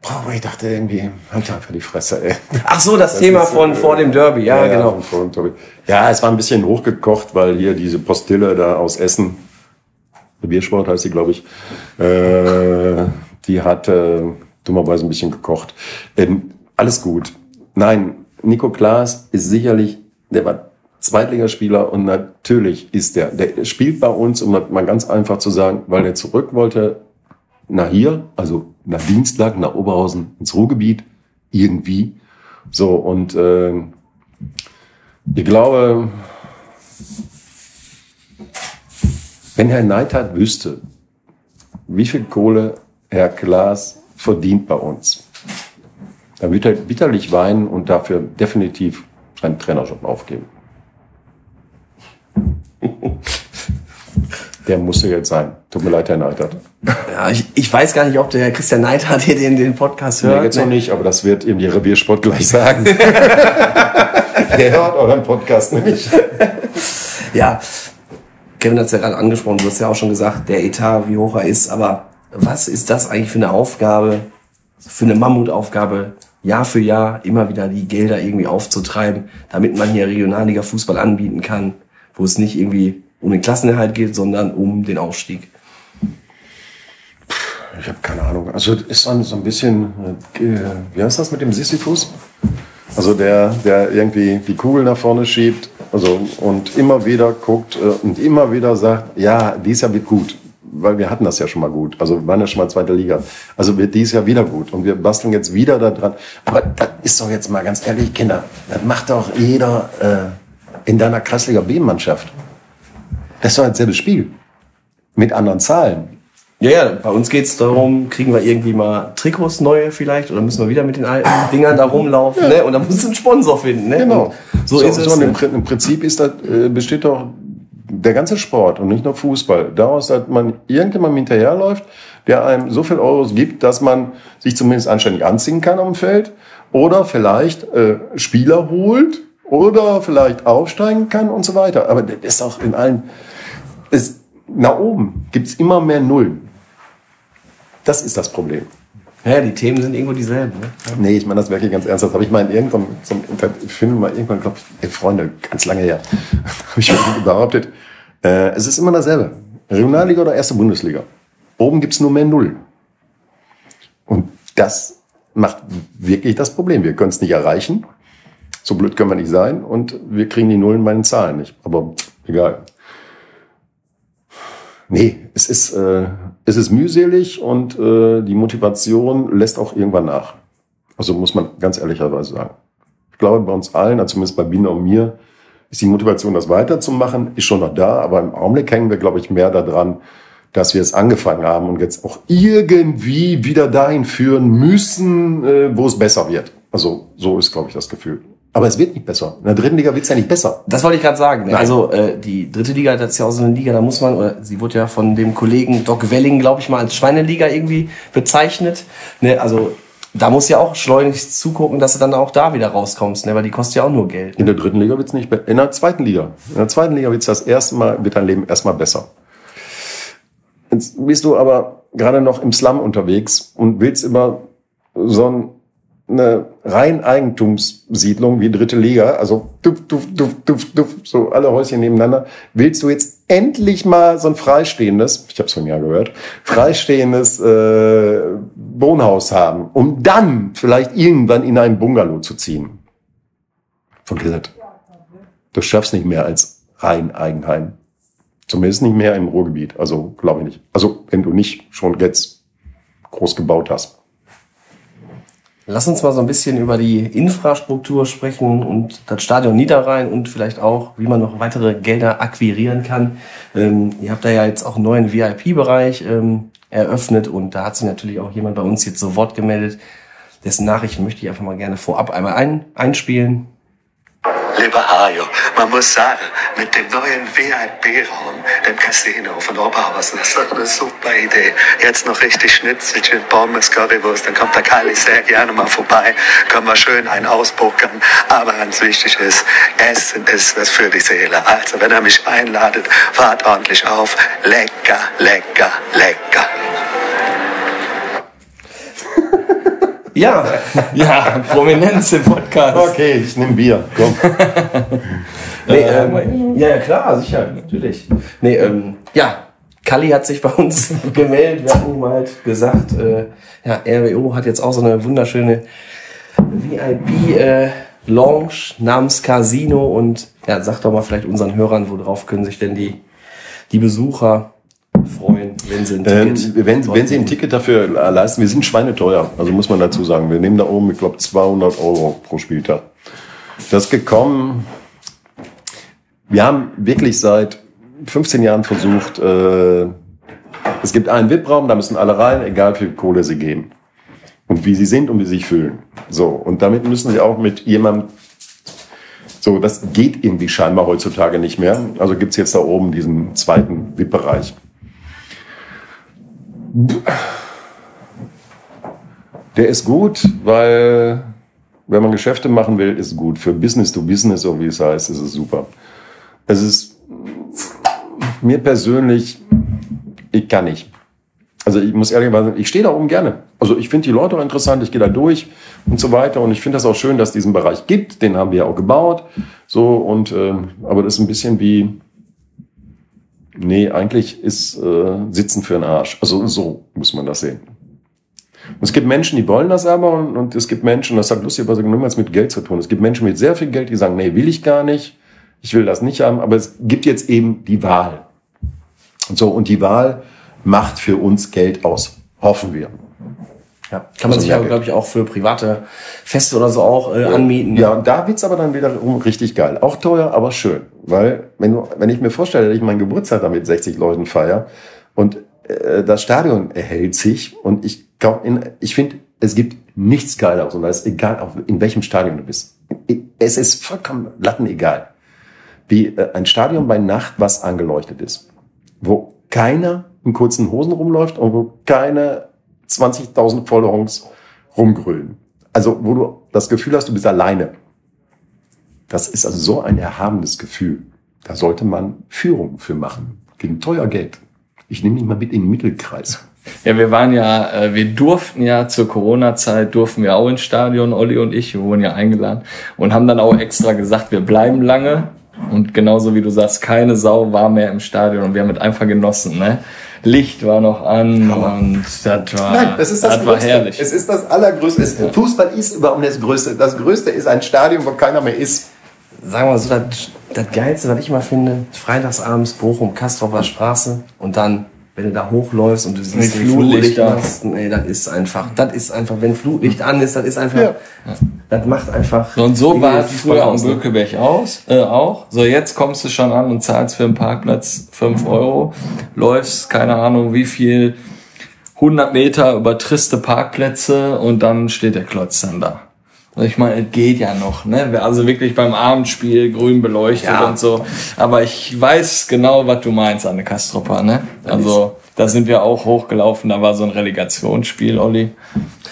Boah, ich dachte irgendwie, halt einfach die Fresse, ey. ach so, das, Thema ist, von äh, vor dem Derby, ja, genau. von Tobi. Ja, es war ein bisschen hochgekocht, weil hier diese Postille da aus Essen, Biersport heißt sie, glaube ich, äh, die hat äh, dummerweise ein bisschen gekocht. Ähm, alles gut. Nein, Nico Klaas ist sicherlich, der war Zweitligaspieler und natürlich ist der, der spielt bei uns, um mal ganz einfach zu sagen, weil er zurück wollte nach hier, also nach Dienstag, nach Oberhausen ins Ruhrgebiet, irgendwie. So, und äh, ich glaube, wenn Herr Neidhardt wüsste, wie viel Kohle Herr Klaas verdient bei uns, dann wird er bitterlich weinen und dafür definitiv seinen Trainerjob aufgeben. Der musste jetzt sein. Tut mir leid, Herr Neidhardt. Ja, ich, ich weiß gar nicht, ob der Christian Neidhardt hier den, den Podcast Nee, hört. jetzt noch nicht, aber das wird ihm die Reviersport gleich sagen. Der hört euren Podcast nicht. Ja, Kevin hat es ja gerade angesprochen, du hast ja auch schon gesagt, der Etat, wie hoch er ist, aber was ist das eigentlich für eine Aufgabe, für eine Mammutaufgabe, Jahr für Jahr immer wieder die Gelder irgendwie aufzutreiben, damit man hier Regionalliga Fußball anbieten kann, wo es nicht irgendwie um den Klassenerhalt geht, sondern um den Aufstieg. Ich habe keine Ahnung. Also ist so ein bisschen, äh, wie heißt das mit dem Sisyphus? Also der, der irgendwie die Kugel nach vorne schiebt, also und immer wieder guckt äh, und immer wieder sagt, ja, dies Jahr wird gut, weil wir hatten das ja schon mal gut. Also wir waren ja schon mal zweite Liga. Also wird dies Jahr wieder gut und wir basteln jetzt wieder da dran. Aber das ist doch jetzt mal ganz ehrlich, Kinder, das macht doch jeder äh, in deiner Kreisliga B-Mannschaft. Das ist doch dasselbe Spiel mit anderen Zahlen. Ja, ja, bei uns geht's darum, kriegen wir irgendwie mal Trikots neue vielleicht oder müssen wir wieder mit den alten Dingern da rumlaufen, ne? Und da muss ein Sponsor finden, ne? Genau. Und So, ist es. und im, ne? Im Prinzip ist das, äh, besteht doch der ganze Sport und nicht nur Fußball daraus, dass man irgendjemandem hinterherläuft, der einem so viel Euros gibt, dass man sich zumindest anständig anziehen kann am Feld oder vielleicht äh, Spieler holt oder vielleicht aufsteigen kann und so weiter. Aber das ist auch in allen, ist, nach oben gibt's immer mehr Nullen. Das ist das Problem. Ja, die Themen sind irgendwo dieselben. Ne? Nee, ich meine das wirklich ganz ernst. Das habe ich mal in irgendeinem, zum, ich finde mal irgendwann, glaub, ey, Freunde, ganz lange her, habe ich behauptet, äh, es ist immer dasselbe. Regionalliga oder erste Bundesliga. Oben gibt's nur mehr Null. Und das macht wirklich das Problem. Wir können es nicht erreichen. So blöd können wir nicht sein. Und wir kriegen die Nullen bei den Zahlen nicht. Aber egal. Nee, es ist, äh, es ist mühselig und äh, die Motivation lässt auch irgendwann nach. Also muss man ganz ehrlicherweise sagen. Ich glaube, bei uns allen, also zumindest bei Bina und mir, ist die Motivation, das weiterzumachen, ist schon noch da. Aber im Augenblick hängen wir, glaube ich, mehr daran, dass wir es angefangen haben und jetzt auch irgendwie wieder dahin führen müssen, äh, wo es besser wird. Also so ist, glaube ich, das Gefühl. Aber es wird nicht besser. In der dritten Liga wird es ja nicht besser. Das wollte ich gerade sagen. Ne? Nein. Also äh, die dritte Liga, das ist ja auch so eine Liga, da muss man, oder sie wurde ja von dem Kollegen Doc Welling, glaube ich mal, als Schweineliga irgendwie bezeichnet. Ne? Also da muss ja auch schleunigst zugucken, dass du dann auch da wieder rauskommst, ne? weil die kostet ja auch nur Geld. In der dritten Liga wird es nicht besser. In der zweiten Liga. In der zweiten Liga wird es das erste Mal, wird dein Leben erstmal besser. Jetzt bist du aber gerade noch im Slum unterwegs und willst immer so ein, eine rein Eigentumssiedlung wie dritte Liga, also duff, duff, duff, duff, duff, so alle Häuschen nebeneinander, willst du jetzt endlich mal so ein freistehendes, ich habe es von ja gehört, freistehendes äh, Wohnhaus haben, um dann vielleicht irgendwann in einen Bungalow zu ziehen. Vergiss Du schaffst nicht mehr als rein Eigenheim. Zumindest nicht mehr im Ruhrgebiet. Also glaube ich nicht. Also wenn du nicht schon jetzt groß gebaut hast. Lass uns mal so ein bisschen über die Infrastruktur sprechen und das Stadion Niederrhein und vielleicht auch, wie man noch weitere Gelder akquirieren kann. Ähm, ihr habt da ja jetzt auch einen neuen VIP-Bereich ähm, eröffnet und da hat sich natürlich auch jemand bei uns jetzt so Wort gemeldet. Dessen Nachrichten möchte ich einfach mal gerne vorab einmal ein, einspielen. Lieber Hajo, man muss sagen, mit dem neuen VIP-Raum, dem Casino von Oberhausen, das ist eine super Idee. Jetzt noch richtig Schnitzelchen, Pommes, Currywurst, dann kommt der Kali sehr gerne mal vorbei, können wir schön einen ausbuckern. Aber ganz wichtig ist, Essen ist was für die Seele. Also wenn er mich einladet, fahrt ordentlich auf. Lecker, lecker, lecker. Ja, Ja, Prominenz im Podcast. Okay, ich nehme Bier. Komm. nee, ähm, ja, ja, klar, sicher, natürlich. Nee, ähm, ja, Kalli hat sich bei uns gemeldet. Wir hatten ihm halt gesagt, äh, ja, RWO hat jetzt auch so eine wunderschöne VIP-Lounge namens Casino und ja, sag doch mal vielleicht unseren Hörern, worauf können sich denn die, die Besucher freuen, wenn sie ein Ähm, Ticket wenn, dort wenn Sie ein. Ticket dafür leisten, wir sind schweineteuer, also muss man dazu sagen. Wir nehmen da oben, ich glaube, 200 Euro pro Spieltag. Das ist gekommen, wir haben wirklich seit 15 Jahren versucht, äh, es gibt einen VIP-Raum, da müssen alle rein, egal wie viel Kohle sie geben. Und wie sie sind und wie sie sich fühlen. So, und damit müssen sie auch mit jemandem so, das geht irgendwie scheinbar heutzutage nicht mehr. Also gibt's jetzt da oben diesen zweiten VIP-Bereich. Der ist gut, weil wenn man Geschäfte machen will, ist gut. Für Business to Business, so wie es heißt, ist es super. Es ist mir persönlich, ich kann nicht. Also ich muss ehrlich sagen, ich stehe da oben gerne. Also ich finde die Leute auch interessant, ich gehe da durch und so weiter. Und ich finde das auch schön, dass es diesen Bereich gibt. Den haben wir ja auch gebaut. So und ähm, aber das ist ein bisschen wie, nee, eigentlich ist äh, Sitzen für den Arsch. Also so muss man das sehen. Und es gibt Menschen, die wollen das aber und, und es gibt Menschen, das hat lustigerweise niemals mit Geld zu tun. Es gibt Menschen mit sehr viel Geld, die sagen, nee, will ich gar nicht, ich will das nicht haben, aber es gibt jetzt eben die Wahl. Und so, und die Wahl macht für uns Geld aus. Hoffen wir. Ja, kann man Also sich Geld. glaube ich, auch für private Feste oder so auch äh, anmieten. Ja, und da wird's aber dann wiederum richtig geil. Auch teuer, aber schön. Weil, wenn, du, wenn ich mir vorstelle, dass ich meinen Geburtstag da mit 60 Leuten feier und äh, das Stadion erhält sich und ich in, ich finde, es gibt nichts Geileres und da ist egal, in welchem Stadion du bist. Es ist vollkommen lattenegal, wie äh, ein Stadion bei Nacht, was angeleuchtet ist, wo keiner in kurzen Hosen rumläuft und wo keine 20.000 Vollhongs rumgrüllen. Also wo du das Gefühl hast, du bist alleine. Das ist also so ein erhabenes Gefühl. Da sollte man Führung für machen. Gegen teuer Geld. Ich nehme dich mal mit in den Mittelkreis. Ja, wir waren ja, äh, wir durften ja zur Corona-Zeit, durften wir auch ins Stadion, Olli und ich, wir wurden ja eingeladen und haben dann auch extra gesagt, wir bleiben lange. Und genauso wie du sagst, keine Sau war mehr im Stadion und wir haben es einfach genossen. Ne? Licht war noch an und das war, Nein, das ist das, war Größte. herrlich. Es ist das Allergrößte. Es, Fußball ist überhaupt das Größte. Das Größte ist ein Stadion, wo keiner mehr ist. Sagen wir mal so, das, das Geilste, was ich mal finde, freitagsabends Bochum, Kastropper Straße und dann, wenn du da hochläufst und du siehst den. Flutlichtmasten, ey, das ist einfach, das ist einfach, wenn Flutlicht an ist, das ist einfach, Ja. das macht einfach. So, Und so war es früher am aus? Bökelberg aus, äh, auch. So, jetzt kommst du schon an und zahlst für einen Parkplatz 5 Euro, läufst, keine Ahnung, wie viel, 100 Meter über triste Parkplätze und dann steht der Klotz dann da. Also Ich meine, es geht ja noch, ne? Also wirklich beim Abendspiel grün beleuchtet Ja. und so. Aber ich weiß genau, was du meinst, Anne Kastropper, ne? Also, da sind wir auch hochgelaufen, da war so ein Relegationsspiel, Olli.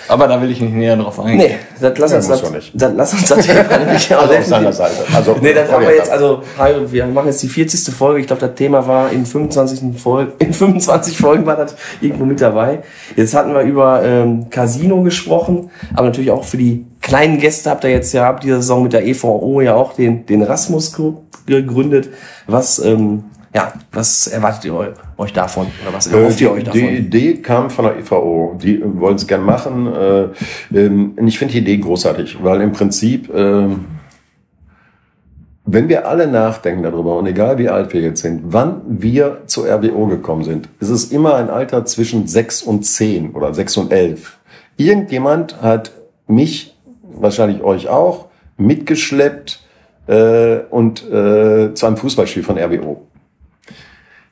Aber da will ich nicht näher drauf eingehen. Nee, das lass Ja, uns muss das, nicht. lass uns das Thema auch Also auf seiner Seite. Also, Nee, das haben wir jetzt, also, wir machen jetzt die 40. Folge. Ich glaube, das Thema war in 25. Folge, in 25 Folgen war das irgendwo mit dabei. Jetzt hatten wir über ähm, Casino gesprochen, aber natürlich auch für die kleinen Gäste habt ihr jetzt ja ab dieser Saison mit der EVO ja auch den, den Rasmus Club gegründet. Was, ähm, ja, was erwartet ihr eu- euch davon? Oder was erhofft ihr euch die davon? Idee kam von der EVO. Die äh, wollen es gern machen. Äh, ähm, und ich finde die Idee großartig, weil im Prinzip, ähm, wenn wir alle nachdenken darüber, und egal wie alt wir jetzt sind, wann wir zur RWO gekommen sind, ist es immer ein Alter zwischen sechs und zehn oder sechs und elf. Irgendjemand hat mich, wahrscheinlich euch auch, mitgeschleppt äh, und äh, zu einem Fußballspiel von RWO.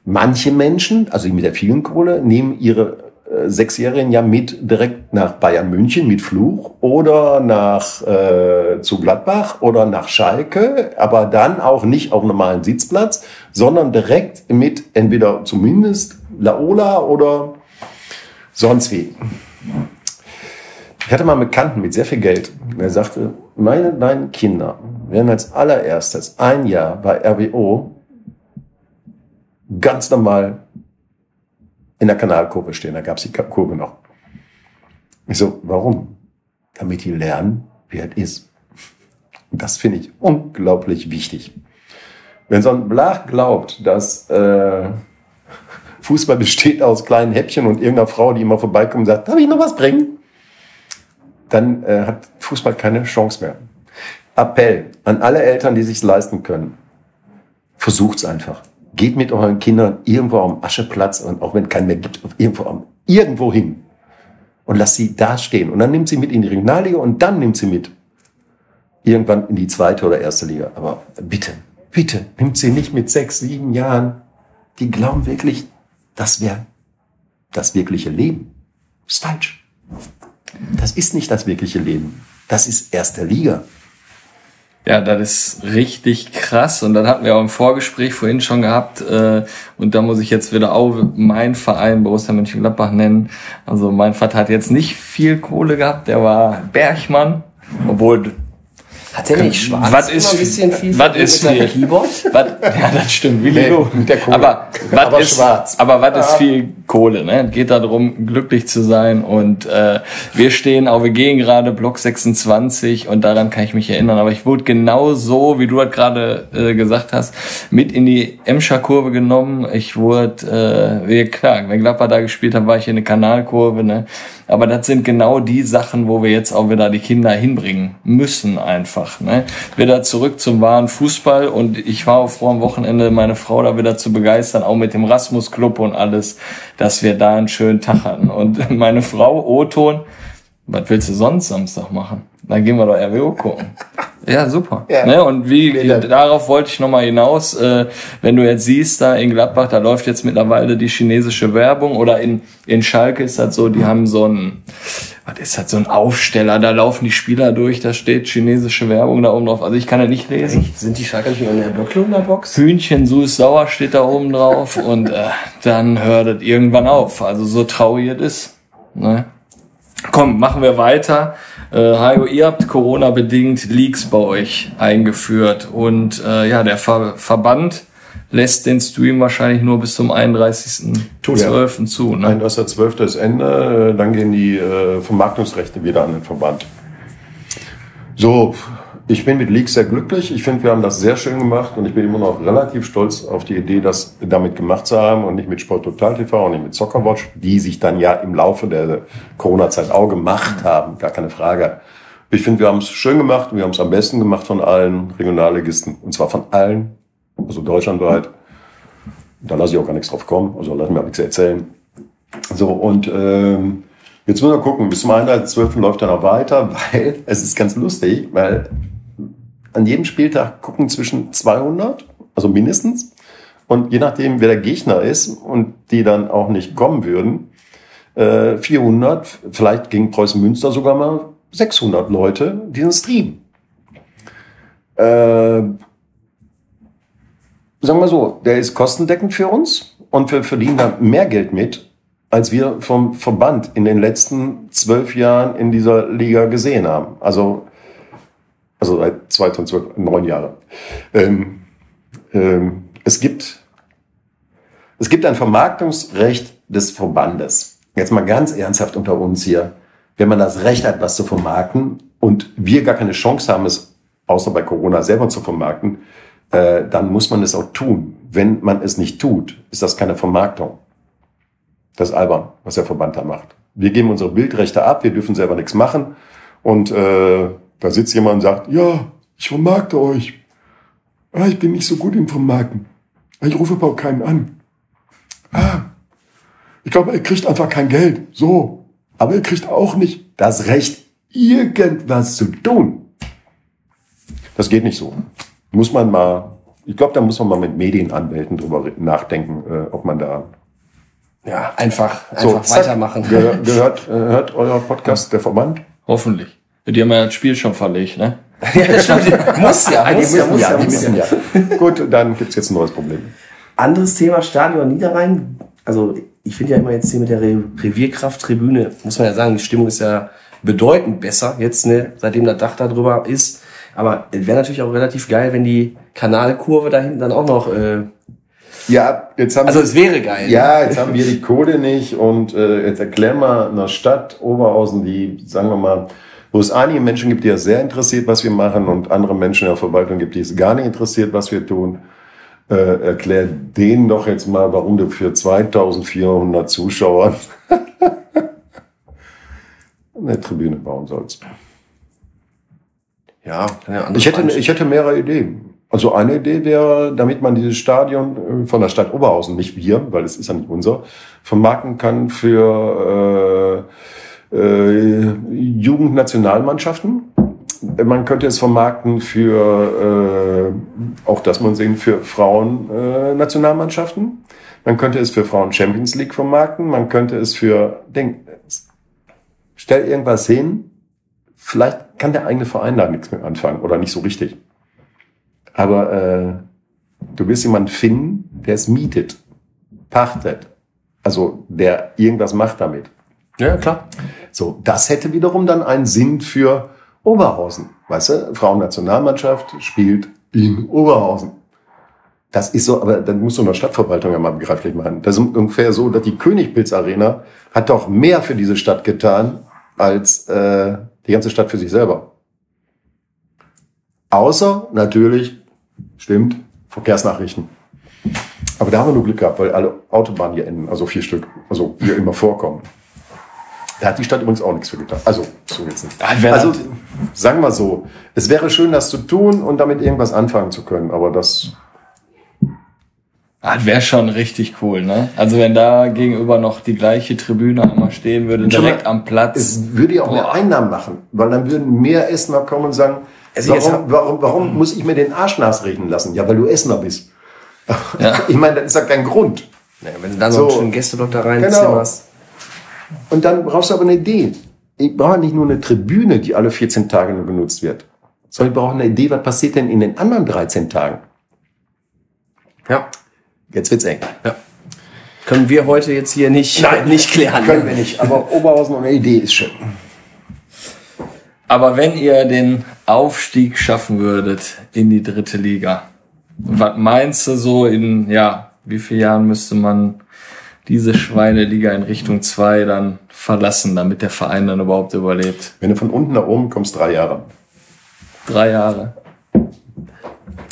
Manche Menschen, also die mit der vielen Kohle, nehmen ihre äh, Sechsjährigen ja mit direkt nach Bayern München mit Fluch oder nach äh, zu Gladbach oder nach Schalke, aber dann auch nicht auf normalen Sitzplatz, sondern direkt mit entweder zumindest Laola oder sonst wie. Ich hatte mal einen Bekannten mit sehr viel Geld, der sagte, meine beiden Kinder werden als allererstes ein Jahr bei RWO ganz normal in der Kanalkurve stehen. Da gab es die Kurve noch. Ich so, warum? Damit die lernen, wie es ist. Das finde ich unglaublich wichtig. Wenn so ein Blach glaubt, dass äh, Fußball besteht aus kleinen Häppchen und irgendeiner Frau, die immer vorbeikommt und sagt, darf ich noch was bringen? Dann äh, hat Fußball keine Chance mehr. Appell an alle Eltern, die sich leisten können. Versucht's einfach. Geht mit euren Kindern irgendwo am Ascheplatz und auch wenn keinen mehr gibt, irgendwo, am, irgendwo hin. Und lasst sie da stehen. Und dann nimmt sie mit in die Regionalliga und dann nimmt sie mit. Irgendwann in die zweite oder erste Liga. Aber bitte, bitte, nimmt sie nicht mit sechs, sieben Jahren. Die glauben wirklich, das wäre das wirkliche Leben. ist falsch. Das ist nicht das wirkliche Leben. Das ist erste Liga. Ja, das ist richtig krass. Und dann hatten wir auch im Vorgespräch vorhin schon gehabt. Äh, und da muss ich jetzt wieder auch meinen Verein Borussia Mönchengladbach nennen. Also mein Vater hat jetzt nicht viel Kohle gehabt. Der war Bergmann. Obwohl, Hat der nicht schwarz? was immer ist ein bisschen viel? Was ist viel? Keyboard? Was, ja, das stimmt. Willi Nee, mit der Kohle. Aber was Aber ist, schwarz. aber was ist viel Kohle? Ne? Geht darum, glücklich zu sein. Und äh, wir stehen auch, wir gehen gerade Block 26 und daran kann ich mich erinnern. Aber ich wurde genau so, wie du das gerade äh, gesagt hast, mit in die Emscher Kurve genommen. Ich wurde, äh, wie, klar, wenn Gladbach da gespielt hat, war ich in der Kanalkurve. Ne? Aber das sind genau die Sachen, wo wir jetzt auch wieder die Kinder hinbringen müssen einfach. Ne? Wieder zurück zum wahren Fußball und ich war auch froh am Wochenende, meine Frau da wieder zu begeistern, auch mit dem Rasmus Club und alles, dass wir da einen schönen Tag hatten. Und meine Frau, O-Ton, was willst du sonst Samstag machen? Dann gehen wir doch RWO gucken. Ja, super. Ja. Ne? Und wie darauf wollte ich nochmal hinaus, äh, wenn du jetzt siehst, da in Gladbach, da läuft jetzt mittlerweile die chinesische Werbung oder in, in Schalke ist das so, die haben so ein was ist das, so ein Aufsteller, da laufen die Spieler durch, da steht chinesische Werbung da oben drauf. Also ich kann ja nicht lesen. Sind die Schalker nicht in der Böcklunder Box? Hühnchen süß sauer steht da oben drauf und äh, dann hört es irgendwann auf. Also so traurig es ist. Ne? Komm, machen wir weiter. Äh, Hajo, ihr habt Corona-bedingt Leaks bei euch eingeführt und äh, ja, der Ver Verband lässt den Stream wahrscheinlich nur bis zum 31.12. zu. Ne? 31.12. ist Ende, äh, dann gehen die äh, Vermarktungsrechte wieder an den Verband. So, ich bin mit Leaks sehr glücklich. Ich finde, wir haben das sehr schön gemacht und ich bin immer noch relativ stolz auf die Idee, das damit gemacht zu haben und nicht mit Sport Total TV und nicht mit Soccerwatch, die sich dann ja im Laufe der Corona-Zeit auch gemacht haben, gar keine Frage. Ich finde, wir haben es schön gemacht und wir haben es am besten gemacht von allen Regionalligisten und zwar von allen, also deutschlandweit. Da lasse ich auch gar nichts drauf kommen, also lass mir auch nichts erzählen. So, und ähm, jetzt müssen wir gucken, bis zum 31.12. läuft er noch weiter, weil es ist ganz lustig, weil an jedem Spieltag gucken zwischen 200, also mindestens, und je nachdem, wer der Gegner ist und die dann auch nicht kommen würden, äh, 400, vielleicht gegen Preußen Münster sogar mal 600 Leute diesen Stream. Äh, sagen wir so, der ist kostendeckend für uns und wir verdienen da mehr Geld mit, als wir vom Verband in den letzten zwölf Jahren in dieser Liga gesehen haben. Also, also seit 2012, neun Jahre. Ähm, ähm, es gibt, es gibt ein Vermarktungsrecht des Verbandes. Jetzt mal ganz ernsthaft unter uns hier. Wenn man das Recht hat, was zu vermarkten und wir gar keine Chance haben, es außer bei Corona selber zu vermarkten, äh, dann muss man es auch tun. Wenn man es nicht tut, ist das keine Vermarktung. Das ist albern, was der Verband da macht. Wir geben unsere Bildrechte ab, wir dürfen selber nichts machen. Und äh, da sitzt jemand und sagt, ja, ich vermarkte euch. Ah, ich bin nicht so gut im Vermarkten. Ich rufe aber auch keinen an. Ah, ich glaube, er kriegt einfach kein Geld. So. Aber er kriegt auch nicht das Recht, irgendwas zu tun. Das geht nicht so. Muss man mal, ich glaube, da muss man mal mit Medienanwälten drüber nachdenken, äh, ob man da Ja, einfach, so einfach zack, weitermachen. Gehör, gehört, äh, hört euer Podcast der Verband? Hoffentlich. Die haben ja das Spiel schon verlegt, ne? ja, das stimmt. muss ja, muss ja, muss ja, die muss müssen ja. ja. Gut, dann gibt's jetzt ein neues Problem. Anderes Thema, Stadion Niederrhein. Also ich finde ja immer jetzt hier mit der Re Revierkrafttribüne, muss man ja sagen, die Stimmung ist ja bedeutend besser jetzt, ne, seitdem das Dach da drüber ist. Aber es wäre natürlich auch relativ geil, wenn die Kanalkurve da hinten dann auch noch, äh, Ja, jetzt haben also es wäre geil. Ja, jetzt haben wir die Kohle nicht und äh, jetzt erklär mal einer Stadt Oberhausen, die, sagen wir mal, wo es einige Menschen gibt, die es sehr interessiert, was wir machen und andere Menschen in der Verwaltung gibt, die es gar nicht interessiert, was wir tun. Äh, erklär denen doch jetzt mal, warum du für 2400 Zuschauer eine Tribüne bauen sollst. Ja, ja Ich hätte, ich hätte mehrere Ideen. Also eine Idee wäre, damit man dieses Stadion äh, von der Stadt Oberhausen, nicht wir, weil es ist ja nicht unser, vermarkten kann für äh, äh, Jugendnationalmannschaften. Man könnte es vermarkten für, äh, auch das man sehen, für Frauen-Nationalmannschaften. man könnte es für Frauen Champions League vermarkten. Man könnte es für, denk, stell irgendwas hin, vielleicht kann der eigene Verein da nichts mit anfangen oder nicht so richtig. Aber äh, du wirst jemanden finden, der es mietet, pachtet. Also der irgendwas macht damit. Ja, klar. So, das hätte wiederum dann einen Sinn für Oberhausen. Weißt du, Frauennationalmannschaft spielt in Oberhausen. Das ist so, aber dann muss so eine Stadtverwaltung ja mal begreiflich machen. Das ist ungefähr so, dass die Königpilz Arena hat doch mehr für diese Stadt getan, als äh, die ganze Stadt für sich selber. Außer natürlich, stimmt, Verkehrsnachrichten. Aber da haben wir nur Glück gehabt, weil alle Autobahnen hier enden, also vier Stück, also wie immer vorkommen. Da hat die Stadt übrigens auch nichts für getan. Also, so jetzt nicht. Ah, Also, sagen wir so, es wäre schön, das zu tun und damit irgendwas anfangen zu können, aber das, Ah, das wäre schon richtig cool, ne? Also wenn da gegenüber noch die gleiche Tribüne einmal stehen würde, direkt mal, am Platz. es würde ja auch mehr Boah. Einnahmen machen, weil dann würden mehr Essener kommen und sagen, Also warum, hab- warum, warum muss ich mir den Arsch nasreden lassen? Ja, weil du Essener bist. Ja. Ich meine, das ist ja kein Grund. Ja, wenn du dann So. noch einen Gästeblock da rein Genau. Und dann brauchst du aber eine Idee. ich brauche nicht nur eine Tribüne, die alle 14 Tage nur benutzt wird, sondern ich brauche eine Idee, was passiert denn in den anderen 13 Tagen? Ja. Jetzt wird's eng. ja. Können wir heute jetzt hier nicht, nicht klären. Können wir nicht, aber Oberhausen und eine Idee ist schön. Aber wenn ihr den Aufstieg schaffen würdet in die dritte Liga, was meinst du so in, ja, wie vielen Jahren müsste man diese Schweineliga in Richtung 2 dann verlassen, damit der Verein dann überhaupt überlebt? Wenn du von unten nach oben kommst, drei Jahre. Drei Jahre.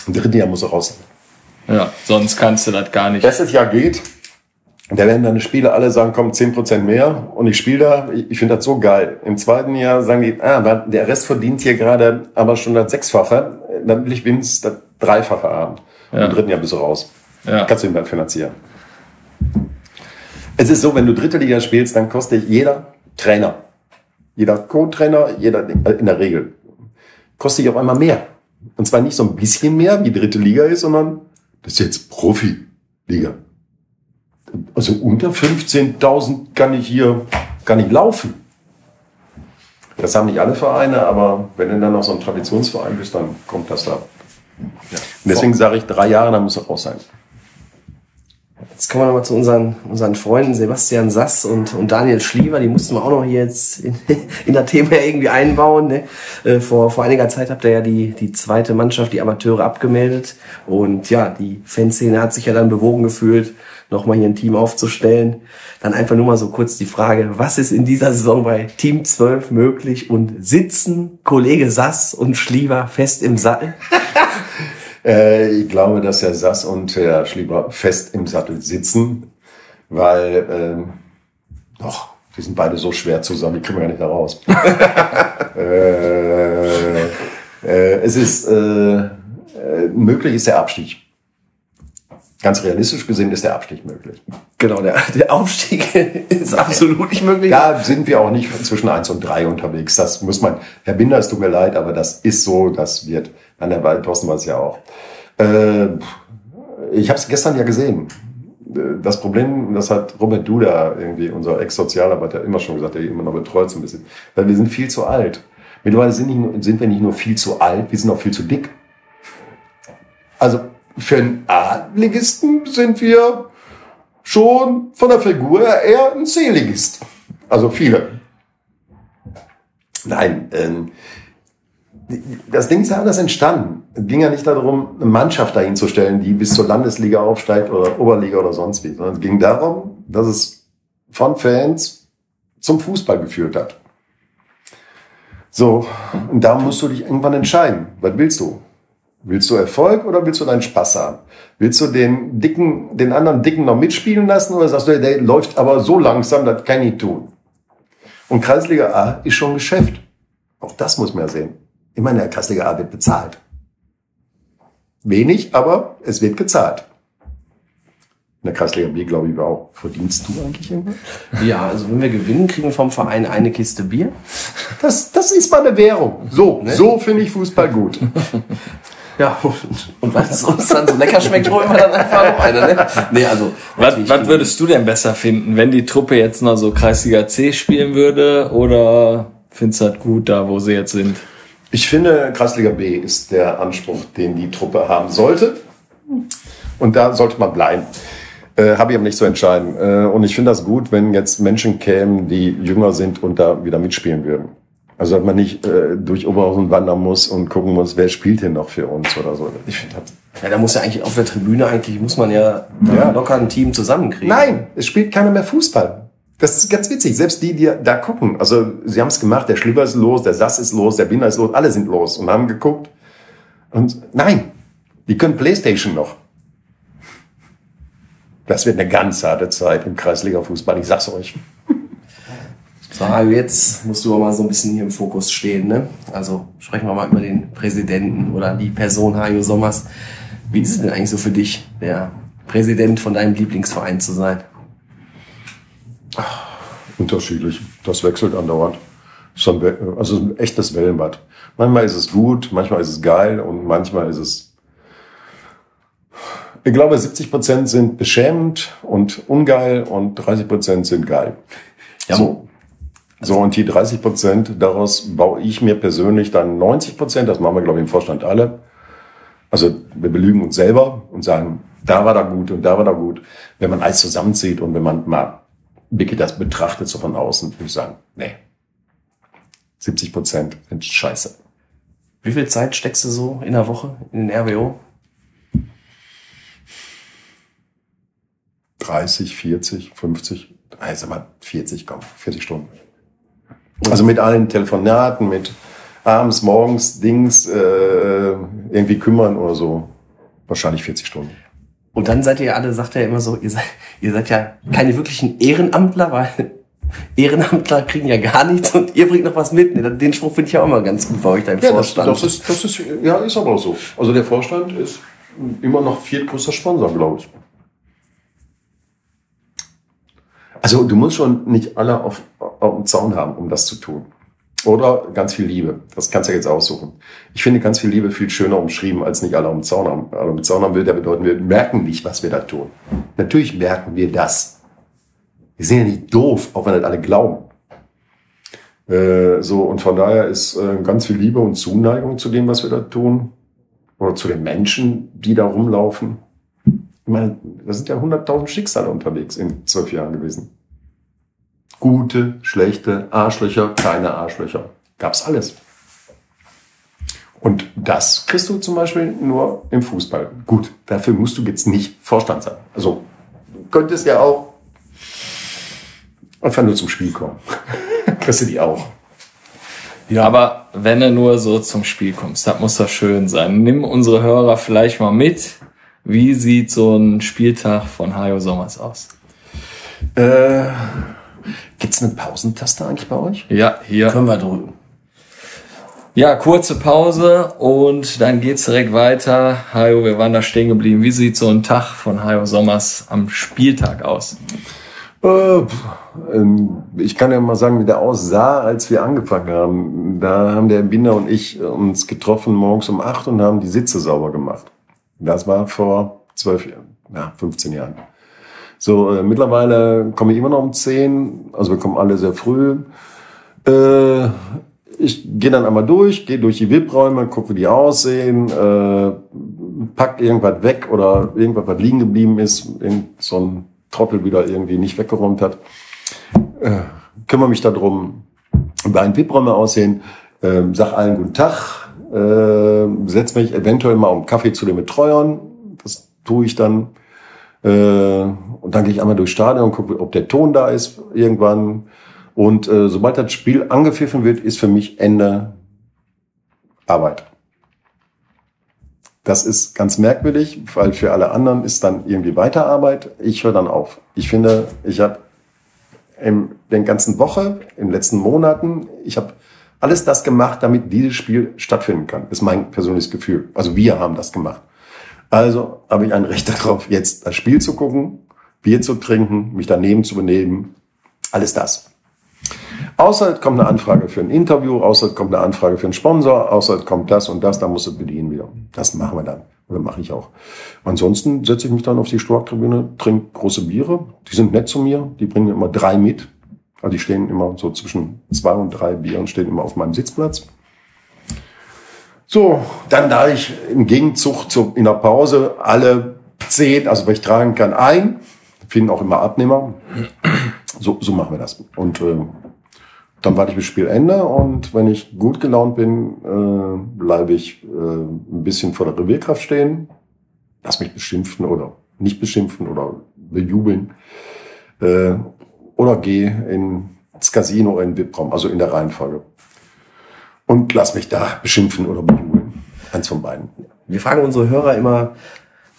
Im dritten Jahr muss er raus sein. Ja, sonst kannst du das gar nicht. Erstes Jahr geht, da werden deine Spieler alle sagen, komm, 10% mehr und ich spiele da, ich, ich finde das so geil. Im zweiten Jahr sagen die, ah, der Rest verdient hier gerade aber schon das Sechsfache, dann will ich wenigstens das Dreifache haben. Ja. Im dritten Jahr bist du raus. Ja. Kannst du ihn dann finanzieren. Es ist so, wenn du dritte Liga spielst, dann kostet jeder Trainer, jeder Co-Trainer, jeder in der Regel, kostet dich auf einmal mehr. Und zwar nicht so ein bisschen mehr, wie dritte Liga ist, sondern das ist jetzt Profi-Liga. Also unter 15.000 kann ich hier, kann ich laufen. Das haben nicht alle Vereine, aber wenn du dann noch so ein Traditionsverein bist, dann kommt das da. Und deswegen sage ich, drei Jahre, dann muss er raus sein. Jetzt kommen wir nochmal zu unseren, unseren Freunden Sebastian Sass und, und Daniel Schliever. Die mussten wir auch noch hier jetzt in, in das Thema irgendwie einbauen. Ne? Äh, vor, vor einiger Zeit habt ihr ja die, die zweite Mannschaft, die Amateure, abgemeldet. Und ja, die Fanszene hat sich ja dann bewogen gefühlt, nochmal hier ein Team aufzustellen. Dann einfach nur mal so kurz die Frage, was ist in dieser Saison bei Team 12 möglich? Und sitzen Kollege Sass und Schliever fest im Sattel? Äh, ich glaube, dass Herr Sass und Herr Schlieber fest im Sattel sitzen, weil, ähm, doch, die sind beide so schwer zusammen, die kriegen wir gar nicht da raus. äh, äh, es ist, äh, äh, möglich ist der Abstieg. Ganz realistisch gesehen ist der Abstieg möglich. Genau, der, der Aufstieg ist absolut nicht möglich. Da sind wir auch nicht zwischen eins und drei unterwegs. Das muss man, Herr Binder, es tut mir leid, aber das ist so, das wird, an der Waldposten war es ja auch. Äh, ich habe es gestern ja gesehen. Das Problem, das hat Robert Duda, irgendwie unser Ex-Sozialarbeiter, immer schon gesagt, der immer noch betreut so ein bisschen, weil wir sind viel zu alt. Mittlerweile sind, nicht, sind wir nicht nur viel zu alt, wir sind auch viel zu dick. Also für einen A-Ligisten sind wir schon von der Figur eher ein C-Ligist. Also viele. Nein, ähm, das Ding ist ja anders entstanden. Es ging ja nicht darum, eine Mannschaft dahin zu stellen, die bis zur Landesliga aufsteigt oder Oberliga oder sonst wie, sondern es ging darum, dass es von Fans zum Fußball geführt hat. So, und da musst du dich irgendwann entscheiden. Was willst du? Willst du Erfolg oder willst du deinen Spaß haben? Willst du den dicken, den anderen Dicken noch mitspielen lassen oder sagst du, der läuft aber so langsam, das kann ich tun? Und Kreisliga A ist schon Geschäft. Auch das muss man ja sehen. Ich meine, der Kreisliga A wird bezahlt. Wenig, aber es wird gezahlt. In der Kreisliga B, glaube ich, auch. Verdienst du eigentlich irgendwas? Ja, also wenn wir gewinnen, kriegen wir vom Verein eine Kiste Bier. Das, das ist mal eine Währung. So, so finde ich Fußball gut. Ja, und, und weil es uns dann so lecker schmeckt, holen wir dann einfach noch eine. Ne? Nee, also. Was, was würdest du denn besser finden, wenn die Truppe jetzt noch so Kreisliga C spielen würde oder findest du das gut da, wo sie jetzt sind? Ich finde, Kreisliga B ist der Anspruch, den die Truppe haben sollte. Und da sollte man bleiben. Äh, Habe ich aber nicht zu entscheiden. Äh, und ich finde das gut, wenn jetzt Menschen kämen, die jünger sind und da wieder mitspielen würden. Also, dass man nicht äh, durch Oberhausen wandern muss und gucken muss, wer spielt hier noch für uns oder so. Ich finde das. Ja, da muss ja eigentlich auf der Tribüne eigentlich, muss man ja, Ja. locker ein Team zusammenkriegen. Nein, es spielt keiner mehr Fußball. Das ist ganz witzig. Selbst die, die da gucken, also sie haben es gemacht, der Schlieber ist los, der Sass ist los, der Binder ist los, alle sind los und haben geguckt. Und nein, die können Playstation noch. Das wird eine ganz harte Zeit im Kreisliga-Fußball, ich sag's euch. So, jetzt musst du aber mal so ein bisschen hier im Fokus stehen, ne? Also sprechen wir mal über den Präsidenten oder die Person Hajo Sommers. Wie ist es denn eigentlich so für dich, der Präsident von deinem Lieblingsverein zu sein? Unterschiedlich. Das wechselt andauernd. Schon Also ein echtes Wellenbad. Manchmal ist es gut, manchmal ist es geil und manchmal ist es. Ich glaube, 70 Prozent sind beschämend und ungeil und 30 Prozent sind geil. Ja, so. So, und die 30 Prozent, daraus baue ich mir persönlich dann 90 Prozent, das machen wir, glaube ich, im Vorstand alle. Also wir belügen uns selber und sagen, da war da gut und da war da gut. Wenn man alles zusammenzieht und wenn man mal wirklich das betrachtet, so von außen, würde ich sagen, nee. 70 Prozent sind scheiße. Wie viel Zeit steckst du so in der Woche in den RWO? 30, 40, 50, also mal 40, komm, 40 Stunden. Also mit allen Telefonaten, mit abends, morgens, Dings, äh, irgendwie kümmern oder so. Wahrscheinlich 40 Stunden. Und dann seid ihr alle, sagt er immer so, ihr seid, ihr seid ja keine wirklichen Ehrenamtler, weil Ehrenamtler kriegen ja gar nichts und ihr bringt noch was mit. Den Spruch finde ich ja auch mal ganz gut bei euch da im Ja, das, Vorstand. das, ist, das ist, ja, ist aber auch so. Also der Vorstand ist immer noch viertgrößter Sponsor, glaube ich. Also du musst schon nicht alle auf, auf dem Zaun haben, um das zu tun. Oder ganz viel Liebe. Das kannst du ja jetzt aussuchen. Ich finde ganz viel Liebe viel schöner umschrieben, als nicht alle am Zaun haben. Alle am Zaun haben will, der bedeuten, wir merken nicht, was wir da tun. Natürlich merken wir das. Wir sind ja nicht doof, auch wenn nicht alle glauben. Äh, so, und von daher ist äh, ganz viel Liebe und Zuneigung zu dem, was wir da tun. Oder zu den Menschen, die da rumlaufen. Ich meine, da sind ja 100.000 Schicksale unterwegs in zwölf Jahren gewesen. Gute, schlechte, Arschlöcher, keine Arschlöcher. Gab's alles. Und das kriegst du zum Beispiel nur im Fußball. Gut, dafür musst du jetzt nicht Vorstand sein. Also, du könntest ja auch einfach nur zum Spiel kommen. kriegst du die auch. Ja. Aber wenn du nur so zum Spiel kommst, das muss doch schön sein. Nimm unsere Hörer vielleicht mal mit. Wie sieht so ein Spieltag von Hajo Sommers aus? Äh, gibt's eine Pausentaste eigentlich bei euch? Ja, hier. Können wir drücken. Ja, kurze Pause und dann geht's direkt weiter. Hajo, wir waren da stehen geblieben. Wie sieht so ein Tag von Hajo Sommers am Spieltag aus? Äh, ähm, ich kann ja mal sagen, wie der aussah, als wir angefangen haben. Da haben der Binder und ich uns getroffen morgens um acht und haben die Sitze sauber gemacht. Das war vor zwölf ja, 15 Jahren. So, äh, mittlerweile komme ich immer noch um zehn, also wir kommen alle sehr früh. Äh, ich gehe dann einmal durch, gehe durch die VIP-Räume, gucke, wie die aussehen, äh, pack irgendwas weg oder irgendwas, was liegen geblieben ist, irgend so ein Trottel wieder irgendwie nicht weggeräumt hat. Äh, kümmere mich darum, wie ein VIP-Räume aussehen, äh, sag allen guten Tag, äh, setze mich eventuell mal um Kaffee zu den Betreuern, das tue ich dann. Äh, und dann gehe ich einmal durchs Stadion und gucke, ob der Ton da ist irgendwann. Und äh, sobald das Spiel angepfiffen wird, ist für mich Ende Arbeit. Das ist ganz merkwürdig, weil für alle anderen ist dann irgendwie Weiterarbeit. Ich höre dann auf. Ich finde, ich habe in den ganzen Woche, in den letzten Monaten, ich habe alles das gemacht, damit dieses Spiel stattfinden kann. Ist mein persönliches Gefühl. Also wir haben das gemacht. Also habe ich ein Recht darauf, jetzt das Spiel zu gucken, Bier zu trinken, mich daneben zu benehmen. Alles das. Außer kommt eine Anfrage für ein Interview, außer kommt eine Anfrage für einen Sponsor, außer kommt das und das, dann musst du bedienen wieder. Das machen wir dann. Oder mache ich auch. Ansonsten setze ich mich dann auf die Storktribüne, trinke große Biere. Die sind nett zu mir. Die bringen immer drei mit. Also die stehen immer so zwischen zwei und drei Bier und stehen immer auf meinem Sitzplatz. So, dann da ich im Gegenzug zu, in der Pause alle zehn, also wenn ich tragen kann, ein, finden auch immer Abnehmer. So, so machen wir das. Und äh, dann warte ich bis Spielende und wenn ich gut gelaunt bin, äh, bleibe ich äh, ein bisschen vor der Revierkraft stehen, lass mich beschimpfen oder nicht beschimpfen oder bejubeln äh, oder gehe ins Casino in VIP-Raum, also in der Reihenfolge und lass mich da beschimpfen oder bejubeln. Eins von beiden. Wir fragen unsere Hörer immer,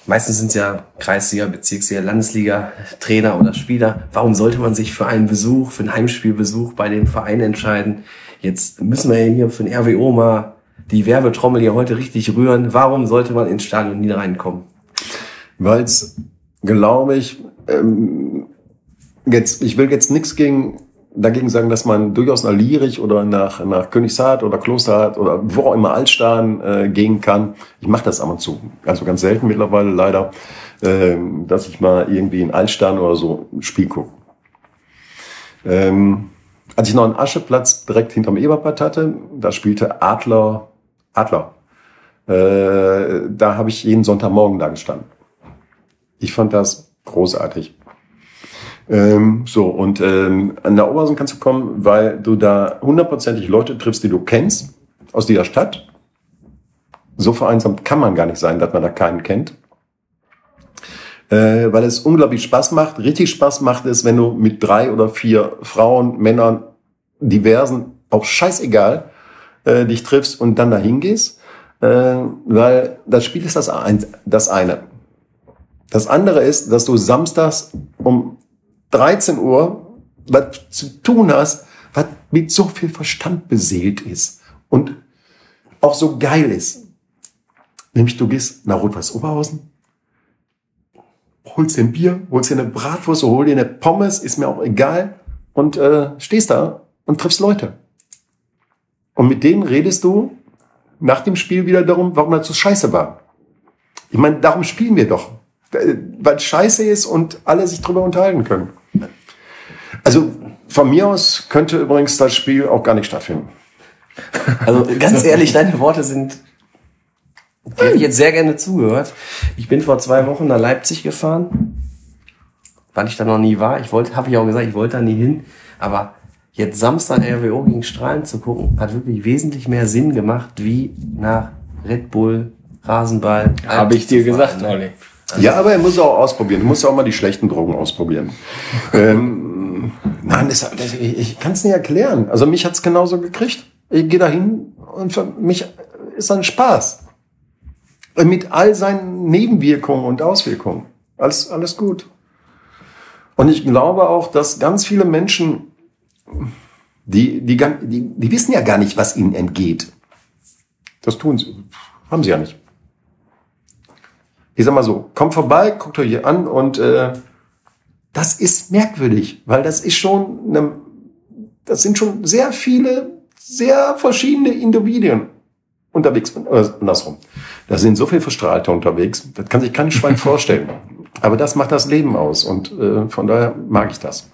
meistens sind es ja Kreisliga, Bezirksliga, Landesliga, Trainer oder Spieler. Warum sollte man sich für einen Besuch, für einen Heimspielbesuch bei dem Verein entscheiden? Jetzt müssen wir hier für den RWO mal die Werbetrommel hier heute richtig rühren. Warum sollte man ins Stadion Niederrhein kommen? Weil es, glaube ich, ähm, jetzt, ich will jetzt nichts gegen dagegen sagen, dass man durchaus nach Lierich oder nach, nach Königshardt oder Klosterhardt oder wo auch immer Altstahn äh, gehen kann. Ich mache das ab und zu. Also ganz selten mittlerweile leider, äh, dass ich mal irgendwie in Altstahn oder so ein Spiel gucke. Ähm, als ich noch einen Ascheplatz direkt hinterm Eberpad hatte, da spielte Adler, Adler. Äh, da habe ich jeden Sonntagmorgen da gestanden. Ich fand das großartig. Ähm, so, und ähm, an der Oberhausen kannst du kommen, weil du da hundertprozentig Leute triffst, die du kennst, aus dieser Stadt. So vereinsamt kann man gar nicht sein, dass man da keinen kennt. Äh, weil es unglaublich Spaß macht. Richtig Spaß macht es, wenn du mit drei oder vier Frauen, Männern, diversen, auch scheißegal, äh, dich triffst und dann dahin gehst. Äh, weil das Spiel ist das, ein, das eine. Das andere ist, dass du samstags um 13 Uhr was zu tun hast, was mit so viel Verstand beseelt ist und auch so geil ist. Nämlich du gehst nach Rot-Weiß Oberhausen, holst dir ein Bier, holst dir eine Bratwurst, hol dir eine Pommes, ist mir auch egal und äh, stehst da und triffst Leute. Und mit denen redest du nach dem Spiel wieder darum, warum das so scheiße war. Ich meine, darum spielen wir doch. Äh, Weil scheiße ist und alle sich drüber unterhalten können. Also von mir aus könnte übrigens das Spiel auch gar nicht stattfinden. Also ganz ehrlich, deine Worte sind. Die habe ich jetzt sehr gerne zugehört. Ich bin vor zwei Wochen nach Leipzig gefahren, weil ich da noch nie war. Ich wollte, habe ich auch gesagt, ich wollte da nie hin. Aber jetzt Samstag RWO gegen Strahlen zu gucken, hat wirklich wesentlich mehr Sinn gemacht, wie nach Red Bull, Rasenball. Habe ich dir gesagt, ne? Olli. Ja, aber er muss auch ausprobieren. Du musst auch mal die schlechten Drogen ausprobieren. ähm, nein, das, das, ich, ich kann es nicht erklären. Also mich hat's genauso gekriegt. Ich gehe dahin und für mich ist ein Spaß. Mit all seinen Nebenwirkungen und Auswirkungen. Alles, alles gut. Und ich glaube auch, dass ganz viele Menschen, die, die, die, die wissen ja gar nicht, was ihnen entgeht. Das tun sie. Haben sie ja nicht ich sag mal so, kommt vorbei, guckt euch hier an und äh, das ist merkwürdig, weil das ist schon, eine, das sind schon sehr viele, sehr verschiedene Individuen unterwegs, äh, andersrum. Da sind so viele Verstrahlte unterwegs, das kann sich kein Schwein vorstellen. Aber das macht das Leben aus und äh, von daher mag ich das.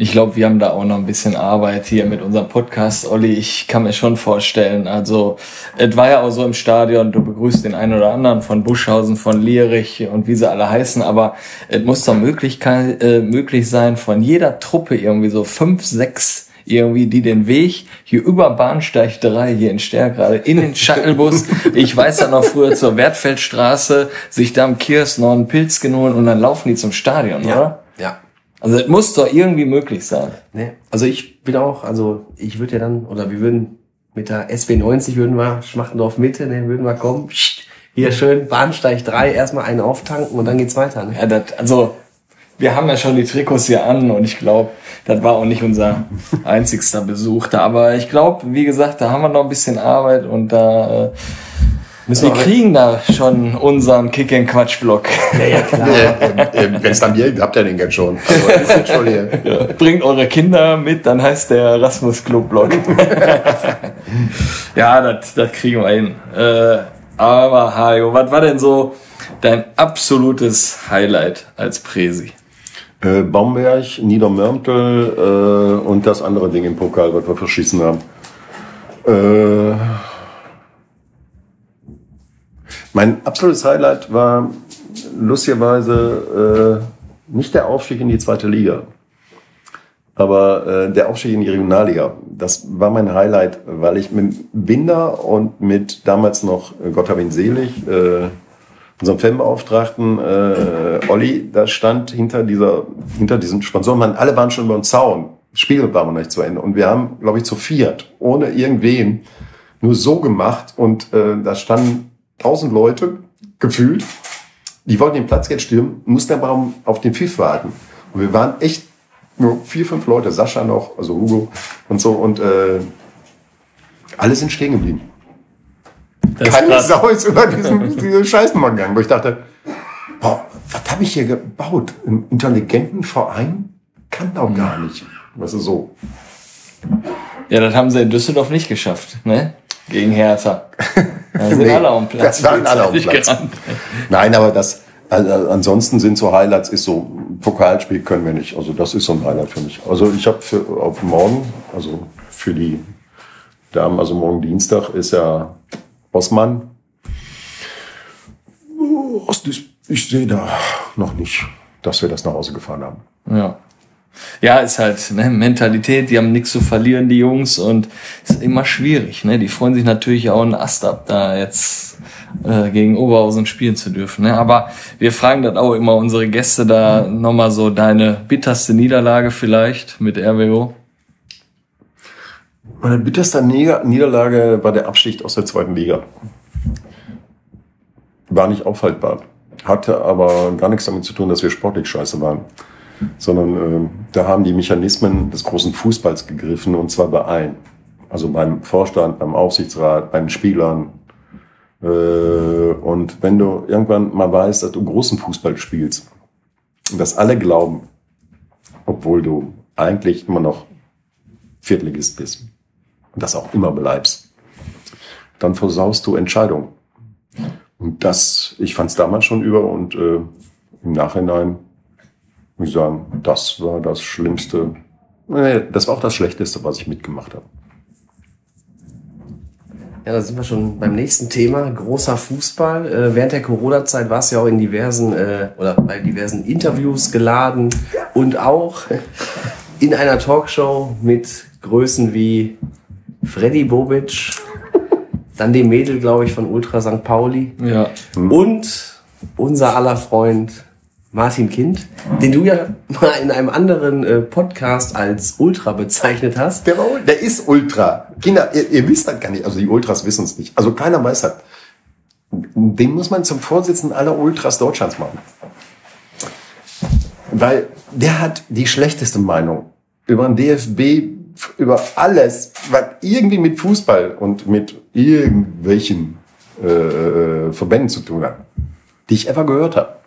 Ich glaube, wir haben da auch noch ein bisschen Arbeit hier mit unserem Podcast, Olli. Ich kann mir schon vorstellen. Also, es war ja auch so im Stadion, du begrüßt den einen oder anderen von Buschhausen, von Lierich und wie sie alle heißen, aber es muss doch Möglichkeit, äh, möglich sein, von jeder Truppe irgendwie so fünf, sechs irgendwie, die den Weg hier über Bahnsteig 3 hier in Stärkrade in den Shuttlebus, ich weiß ja noch früher zur Wertfeldstraße, sich da am Kiosk noch einen Pilz genommen und dann laufen die zum Stadion, oder? Ja. Also es muss doch irgendwie möglich sein. Ne? Also ich bin auch, also ich würde ja dann, oder wir würden mit der SB90 würden wir Schmachtendorf Mitte, ne, würden wir kommen, hier schön Bahnsteig 3, erstmal einen auftanken und dann geht's weiter. Ne? Ja, das, also wir haben ja schon die Trikots hier an und ich glaube, das war auch nicht unser einzigster Besuch da. Aber ich glaube, wie gesagt, da haben wir noch ein bisschen Arbeit und da äh, wir kriegen da schon unseren Kick-and-Quatsch-Block. Ja, klar. Wenn es dann gibt, habt ihr den jetzt schon. Also, ist jetzt schon hier. Ja, Bringt eure Kinder mit, dann heißt der Erasmus Club Block. ja, das das kriegen wir hin. Äh, aber Hajo, was war denn so dein absolutes Highlight als Präsi? Äh, Baumberg, Niedermörmtel äh, und das andere Ding im Pokal, was wir verschissen haben. Äh, mein absolutes Highlight war lustigerweise äh, nicht der Aufstieg in die zweite Liga, aber äh, der Aufstieg in die Regionalliga. Das war mein Highlight, weil ich mit Binder und mit damals noch äh, Gott hab ihn selig, äh, unserem Fanbeauftragten äh, Olli, da stand hinter dieser, hinter diesem Sponsorenmann, alle waren schon über den Zaun. Spiel war noch nicht zu Ende. Und wir haben, glaube ich, zu viert, ohne irgendwen, nur so gemacht. Und äh, da standen tausend Leute, gefühlt, die wollten den Platz jetzt stürmen, mussten aber auf den Pfiff warten. Und wir waren echt nur vier, fünf Leute, Sascha noch, also Hugo und so. Und äh, alle sind stehen geblieben. Das Keine krass. Sau ist über diesen, diese Scheißnummer gegangen, wo ich dachte, boah, was habe ich hier gebaut? Einen intelligenten Verein? Kann doch gar nicht. Weißt du, so. Ja, das haben sie in Düsseldorf nicht geschafft, ne? Gegen Hertha. Da sind Nee, alle auf dem Platz. da waren alle auf dem Platz. Nein, aber das, also ansonsten sind so Highlights, ist so Pokalspiel können wir nicht. Also das ist so ein Highlight für mich. Also ich habe für auf morgen, also für die Damen, also morgen Dienstag ist ja Osman. Oh, Ich sehe da noch nicht, dass wir das nach Hause gefahren haben. Ja. Ja, ist halt ne, Mentalität, die haben nichts zu verlieren, die Jungs, und ist immer schwierig. Ne? Die freuen sich natürlich auch einen Ast ab, da jetzt äh, gegen Oberhausen spielen zu dürfen. Ne? Aber wir fragen dann auch immer unsere Gäste da nochmal so deine bitterste Niederlage vielleicht mit RWO. Meine bitterste Nieder- Niederlage war der Abstieg aus der zweiten Liga. War nicht aufhaltbar. Hatte aber gar nichts damit zu tun, dass wir sportlich scheiße waren. Sondern äh, da haben die Mechanismen des großen Fußballs gegriffen und zwar bei allen. Also beim Vorstand, beim Aufsichtsrat, bei den Spielern. Äh, und wenn du irgendwann mal weißt, dass du großen Fußball spielst und dass alle glauben, obwohl du eigentlich immer noch Viertligist bist und das auch immer bleibst, dann versaust du Entscheidungen. Und das, ich fand es damals schon über und äh, im Nachhinein muss ich sagen, das war das Schlimmste. Nee, das war auch das Schlechteste, was ich mitgemacht habe. Ja, da sind wir schon beim nächsten Thema. Großer Fußball. Äh, während der Corona-Zeit warst du ja auch in diversen äh, oder bei diversen Interviews geladen und auch in einer Talkshow mit Größen wie Freddy Bobic, dann dem Mädel, glaube ich, von Ultra St. Pauli Ja. und unser aller Freund Martin Kind, den du ja mal in einem anderen äh, Podcast als Ultra bezeichnet hast. Der, war, der ist Ultra. Kinder, ihr, ihr wisst das gar nicht. Also die Ultras wissen es nicht. Also keiner weiß das. Den muss man zum Vorsitzenden aller Ultras Deutschlands machen. Weil der hat die schlechteste Meinung über den DFB, über alles, was irgendwie mit Fußball und mit irgendwelchen äh, Verbänden zu tun hat, die ich ever gehört habe.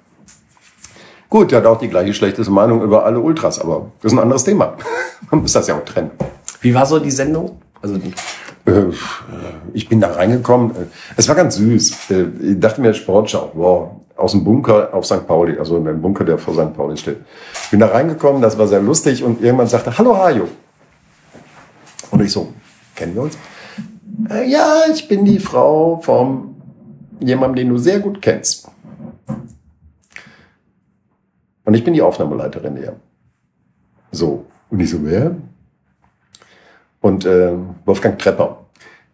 Gut, der hat auch die gleiche schlechteste Meinung über alle Ultras, aber das ist ein anderes Thema. Man muss das ja auch trennen. Wie war so die Sendung? Also Äh, Ich bin da reingekommen. äh, Es war ganz süß. Äh, Ich dachte mir, Sportschau, wow, aus dem Bunker auf St. Pauli, also in dem Bunker, der vor St. Pauli steht. Bin da reingekommen, das war sehr lustig und irgendwann sagte, hallo Hajo. Und ich so, kennen wir uns? "Äh, Ja, ich bin die Frau von jemandem, den du sehr gut kennst. Und ich bin die Aufnahmeleiterin hier. So. Und ich so, wer? Und äh, Wolfgang Trepper,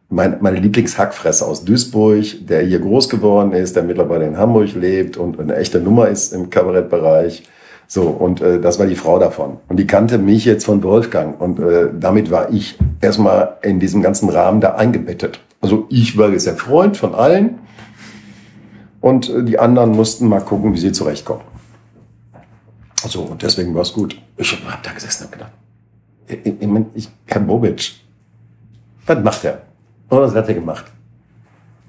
mein, meine Lieblingshackfresser aus Duisburg, der hier groß geworden ist, der mittlerweile in Hamburg lebt und eine echte Nummer ist im Kabarettbereich. So, und äh, das war die Frau davon. Und die kannte mich jetzt von Wolfgang. Und äh, damit war ich erstmal in diesem ganzen Rahmen da eingebettet. Also ich war jetzt der Freund von allen. Und äh, die anderen mussten mal gucken, wie sie zurechtkommen. So, und deswegen war es gut. Ich habe hab da gesessen und gedacht, ich, ich, ich, Herr Bobic, was macht er? Und was hat er gemacht?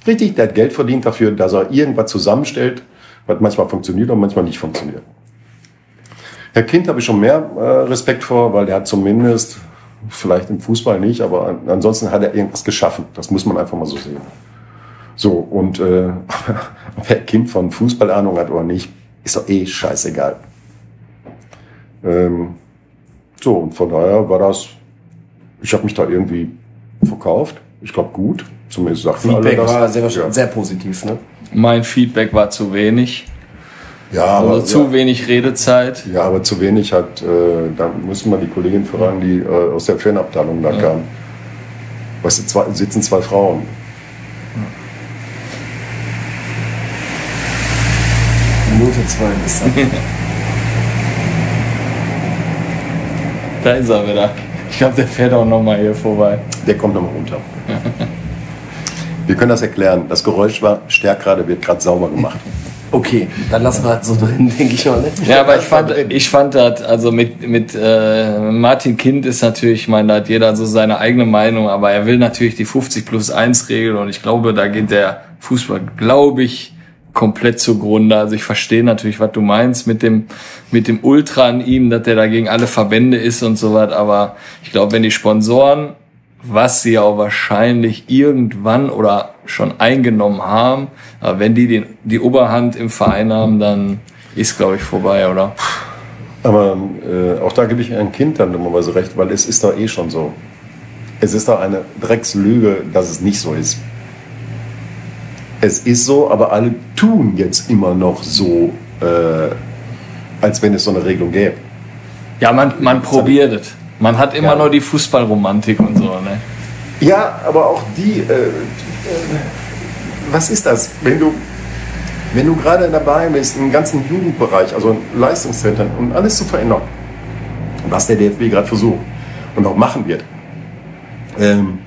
Richtig, der hat Geld verdient dafür, dass er irgendwas zusammenstellt, was manchmal funktioniert und manchmal nicht funktioniert. Herr Kind habe ich schon mehr äh, Respekt vor, weil der hat zumindest, vielleicht im Fußball nicht, aber an, ansonsten hat er irgendwas geschaffen. Das muss man einfach mal so sehen. So, und äh, ob Herr Kind von Fußball Ahnung hat oder nicht, ist doch eh scheißegal. Ähm, so, und von daher war das, ich habe mich da irgendwie verkauft. Ich glaube gut. Zumindest sagten alle Feedback das. war sehr, ja. sehr positiv, ne? Mein Feedback war zu wenig. Ja, Also aber, zu ja, wenig Redezeit. ja, aber zu wenig hat, äh, da müssen wir die Kollegin fragen, die äh, aus der Fanabteilung da kam. Weißt du, zwei, sitzen zwei Frauen. Minute zwei bis dann. Da ist er wieder. Ich glaube, der fährt auch noch mal hier vorbei. Der kommt nochmal runter. Wir können das erklären. Das Geräusch war stärker, wird gerade sauber gemacht. Okay, dann lassen wir das so drin, denke ich mal. Ne? Ja, aber ich fand, ich fand das, also mit, mit äh, Martin Kind ist natürlich, ich meine, da hat jeder so seine eigene Meinung, aber er will natürlich die 50 plus 1 Regel und ich glaube, da geht der Fußball, glaube ich, komplett zugrunde. Also ich verstehe natürlich, was du meinst mit dem, mit dem Ultra an ihm, dass der da gegen alle Verbände ist und so was, aber ich glaube, wenn die Sponsoren, was sie auch wahrscheinlich irgendwann oder schon eingenommen haben, aber wenn die den, die Oberhand im Verein haben, dann ist, glaube ich, vorbei, oder? Aber äh, auch da gebe ich ein Kind dann dummerweise recht, weil es ist doch eh schon so. Es ist doch eine Dreckslüge, dass es nicht so ist. Es ist so, aber alle tun jetzt immer noch so, äh, als wenn es so eine Regelung gäbe. Ja, man, man probiert es. Man hat immer Ja. nur die Fußballromantik und so, ne? Ja, aber auch die, äh, äh, was ist das? Wenn du, wenn du gerade dabei bist, im ganzen Jugendbereich, also in Leistungszentren, um alles zu verändern, was der DFB gerade versucht und auch machen wird, ähm,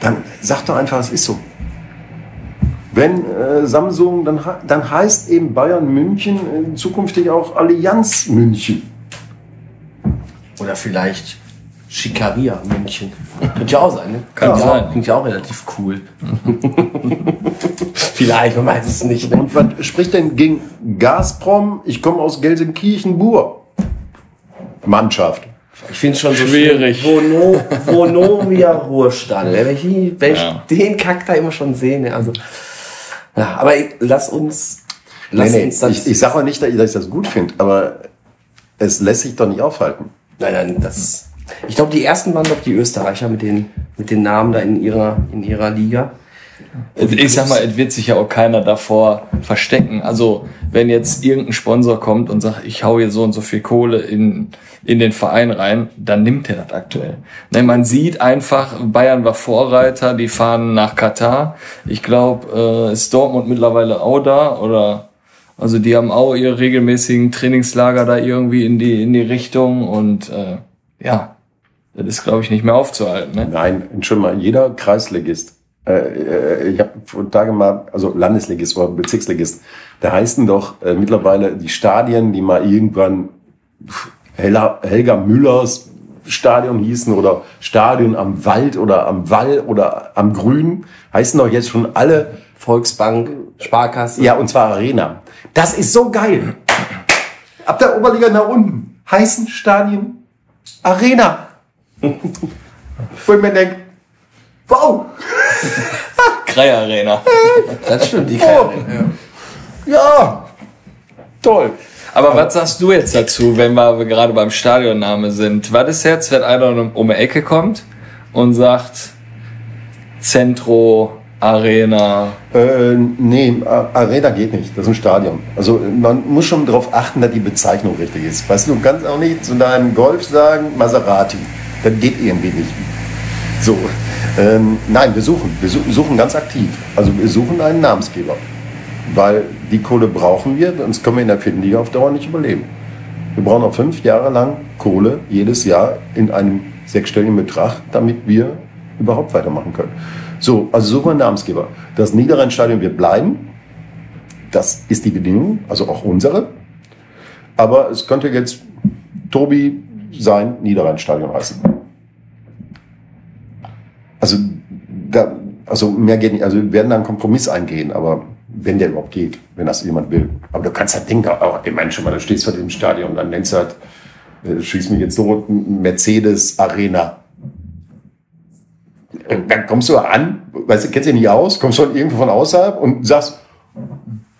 dann sag doch einfach, es ist so. Wenn äh, Samsung, dann, dann heißt eben Bayern München äh, zukünftig auch Allianz München. Oder vielleicht Schikaria München. Könnte ja auch sein, ne? Kann Klingt ja sein. Auch, klingt ja auch relativ cool. vielleicht, man weiß es nicht. Ne? Und was spricht denn gegen Gazprom? Ich komme aus Gelsenkirchen-Bur. Mannschaft. Ich finde schon so Schwierig. Vono, Vonovia Ruhestand. Wenn ich, wenn ich Ja. den Kack da immer schon sehe. Ne? Also, ja, aber lass uns. Lass Nee, nee, uns das. ich, ich sage auch nicht, dass ich das gut finde, aber es lässt sich doch nicht aufhalten. Nein, nein, das. Ich glaube, die ersten waren doch die Österreicher mit den, mit den Namen da in ihrer, in ihrer Liga. Ich sag mal, es wird sich ja auch keiner davor verstecken. Also, wenn jetzt irgendein Sponsor kommt und sagt, ich hau hier so und so viel Kohle in, in den Verein rein, dann nimmt er das aktuell. Ne, man sieht einfach, Bayern war Vorreiter, die fahren nach Katar. Ich glaube, äh, ist Dortmund mittlerweile auch da oder also die haben auch ihre regelmäßigen Trainingslager da irgendwie in die in die Richtung und äh, ja, das ist glaube ich nicht mehr aufzuhalten. Ne? Nein, Entschuldigung mal, jeder Kreisligist, äh, äh, ich habe vor Tagen mal, also Landesligist oder Bezirksligist, da heißen doch äh, mittlerweile die Stadien, die mal irgendwann pf, Hella, Helga Müllers Stadion hießen oder Stadion am Wald oder am Wall oder am Grün, heißen doch jetzt schon alle Volksbank, Sparkasse. Ja, und zwar Arena. Das ist so geil. Ab der Oberliga nach unten heißen Stadien Arena. Wo ich mir denke, wow, Krei Arena. Das stimmt, die Oh. kann ja, toll. Aber was sagst du jetzt dazu, wenn wir gerade beim Stadionname sind? Was ist jetzt, wenn einer um, die Ecke kommt und sagt Centro, Arena, Äh, nee, Arena geht nicht. Das ist ein Stadion. Also man muss schon darauf achten, dass die Bezeichnung richtig ist. Weißt du, du kannst auch nicht zu deinem Golf sagen Maserati. Das geht irgendwie nicht. So, ähm, nein, wir suchen. Wir su- suchen ganz aktiv. Also wir suchen einen Namensgeber. Weil die Kohle brauchen wir, sonst können wir in der vierten Liga auf Dauer nicht überleben. Wir brauchen auch fünf Jahre lang Kohle jedes Jahr in einem sechsstelligen Betrag, damit wir überhaupt weitermachen können. So, also suchen wir einen Namensgeber. Das Niederrhein-Stadion wird bleiben. Das ist die Bedingung, also auch unsere. Aber es könnte jetzt Tobi sein Niederrhein-Stadion heißen. Also, da, also mehr geht nicht. Also wir werden da einen Kompromiss eingehen, aber wenn der überhaupt geht, wenn das jemand will. Aber du kannst halt denken, auch, ich meine schon mal, du stehst vor dem Stadion und dann nennst du halt, äh, schieß mich jetzt so, Mercedes Arena. Dann kommst du an, weißt du, kennst dich nicht aus, kommst von irgendwo von außerhalb und sagst,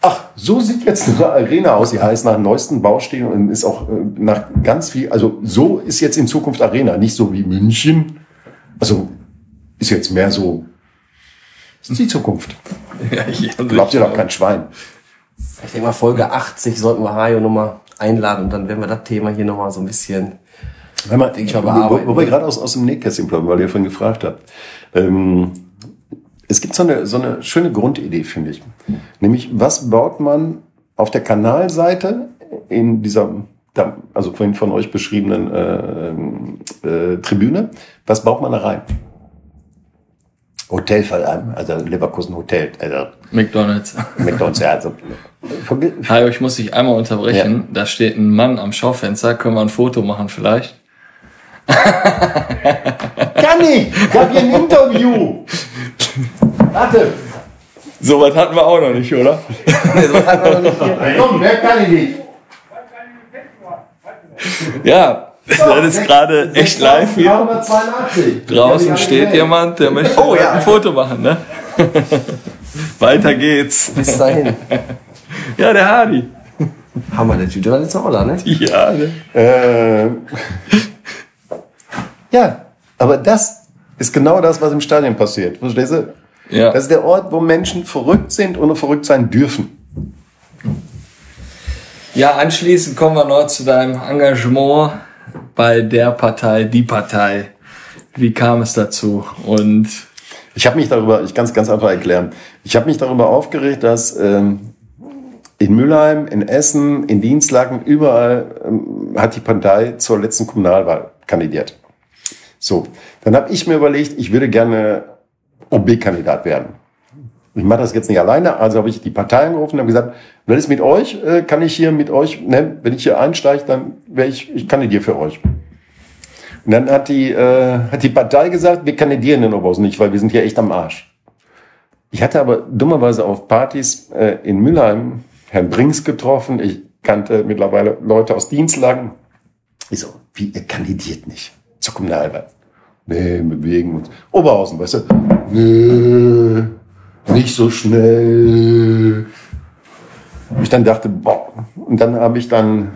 ach, so sieht jetzt eine Arena aus. Die heißt nach neuesten Baustellen und ist auch äh, nach ganz viel, also so ist jetzt in Zukunft Arena, nicht so wie München. Also ist jetzt mehr so, das ist die Zukunft. Ja, ich, Glaubt ihr doch kein Schwein. Ich denke mal, Folge 80 sollten wir Hajo nochmal einladen und dann werden wir das Thema hier nochmal so ein bisschen. Wenn man, Ich mal wo, bearbeiten. wo wir gerade aus, aus dem Nähkästchen plaudern, weil ihr vorhin gefragt habt. Ähm, es gibt so eine, so eine schöne Grundidee, finde ich. Nämlich, was baut man auf der Kanalseite in dieser, da- also vorhin von euch beschriebenen äh, äh, Tribüne, was baut man da rein? Hotelfall, also Leverkusen Hotel, also McDonalds. McDonalds, ja, also. Hajo, ich muss dich einmal unterbrechen. Da steht ein Mann am Schaufenster. Können wir ein Foto machen vielleicht? Kann ich! Ich habe hier ein Interview! Warte! So was hatten wir auch noch nicht, oder? Komm, wer kann ich nicht? Ja, das ist gerade echt live hier. 382. Draußen steht jemand, der möchte Oh, ja. ein Foto machen, ne? Weiter geht's. Bis dahin. Ja, der Hardy. Hammer, der Typ, der war jetzt auch da, ne? Ja, ne? Äh, ja, aber das ist genau das, was im Stadion passiert. Verstehst du? Ja. Das ist der Ort, wo Menschen verrückt sind und verrückt sein dürfen. Ja, anschließend kommen wir noch zu deinem Engagement bei der Partei, die Partei. Wie kam es dazu? Und Ich habe mich darüber, ich kann es ganz einfach erklären. Ich habe mich darüber aufgeregt, dass ähm, in Mülheim, in Essen, in Dienstlaken, überall ähm, hat die Partei zur letzten Kommunalwahl kandidiert. So, dann habe ich mir überlegt, ich würde gerne OB-Kandidat werden. Ich mache das jetzt nicht alleine, also habe ich die Partei angerufen und habe gesagt, wenn es mit euch, äh, kann ich hier mit euch, ne, wenn ich hier einsteige, dann wäre ich, ich kandidiere für euch. Und dann hat die, äh, hat die Partei gesagt, wir kandidieren in Oberhausen nicht, weil wir sind hier echt am Arsch. Ich hatte aber dummerweise auf Partys äh, in Mülheim Herrn Brinks getroffen. Ich kannte mittlerweile Leute aus Dienstlagen. Ich so, wie, ihr kandidiert nicht zur Kommunalwahl? Nee, bewegen uns. Oberhausen, weißt du? Nee, nicht so schnell. Ich dann dachte, boah. Und dann habe ich dann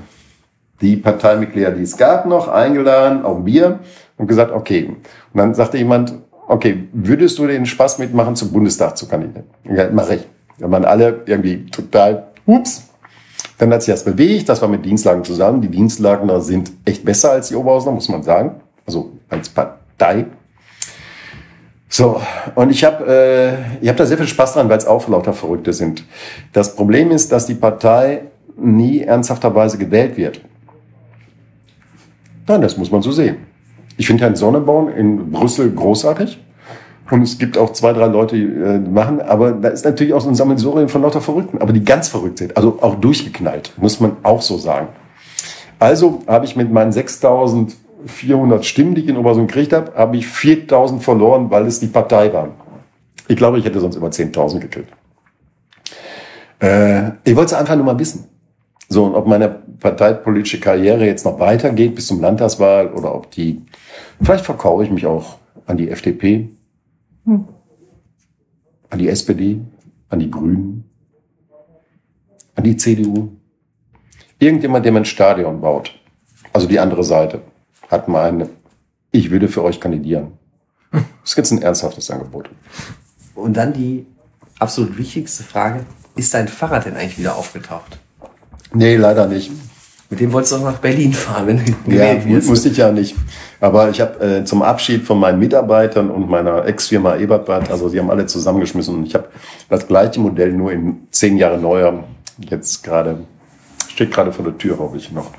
die Parteimitglieder, die es gab, noch eingeladen ein Bier und gesagt, okay. Und dann sagte jemand, okay, würdest du den Spaß mitmachen, zum Bundestag zu kandidieren? Ja, mache ich. Da waren alle irgendwie total, ups. Dann hat sich das bewegt, das war mit Dienstlagen zusammen. Die Dienstlagener sind echt besser als die Oberhausener, muss man sagen. Also als Partei. So, und ich habe äh, ich hab da sehr viel Spaß dran, weil es auch lauter Verrückte sind. Das Problem ist, dass die Partei nie ernsthafterweise gewählt wird. Nein, das muss man so sehen. Ich finde Herrn Sonneborn in Brüssel großartig. Und es gibt auch zwei, drei Leute, die äh, machen, aber da ist natürlich auch so ein Sammelsurium von lauter Verrückten, aber die ganz verrückt sind, also auch durchgeknallt, muss man auch so sagen. Also habe ich mit meinen 6400 Stimmen, die ich in Obersund gekriegt habe, habe ich 4000 verloren, weil es die Partei war. Ich glaube, ich hätte sonst über 10.000 gekriegt. Äh, ich wollte es einfach nur mal wissen. So, und ob meine parteipolitische Karriere jetzt noch weitergeht bis zum Landtagswahl oder ob die, vielleicht verkaufe ich mich auch an die FDP, an die SPD, an die Grünen, an die CDU. Irgendjemand, der mir ein Stadion baut, also die andere Seite, hat mal eine, ich würde für euch kandidieren. Das ist jetzt ein ernsthaftes Angebot. Und dann die absolut wichtigste Frage, ist dein Fahrrad denn eigentlich wieder aufgetaucht? Nee, leider nicht. Mit dem wolltest du auch nach Berlin fahren, wenn du Ja, wirst. musste ich ja nicht. Aber ich habe äh, zum Abschied von meinen Mitarbeitern und meiner Ex-Firma Ebertbad, also sie haben alle zusammengeschmissen und ich habe das gleiche Modell nur in zehn Jahre neuer jetzt gerade, steht gerade vor der Tür, hoffe ich noch.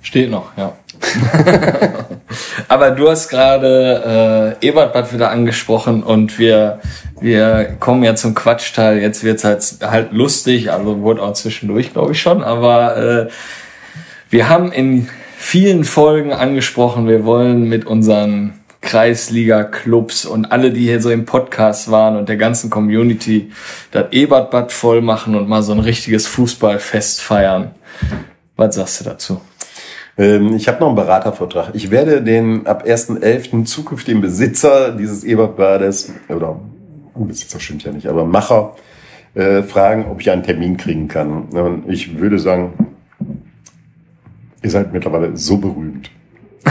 Steht noch, ja. Aber du hast gerade äh, Ebertbad wieder angesprochen und wir, wir kommen ja zum Quatschteil. Jetzt wird's halt, halt lustig, also wurde auch zwischendurch, glaube ich schon. Aber äh, wir haben in vielen Folgen angesprochen, wir wollen mit unseren Kreisliga-Clubs und alle, die hier so im Podcast waren und der ganzen Community das Ebertbad voll machen und mal so ein richtiges Fußballfest feiern. Was sagst du dazu? Ähm, ich habe noch einen Beratervertrag. Ich werde den ab 1.11. zukünftigen Besitzer dieses Ebertbades, oder Besitzer stimmt ja nicht, aber Macher, äh, fragen, ob ich einen Termin kriegen kann. Und ich würde sagen, ihr seid mittlerweile so berühmt.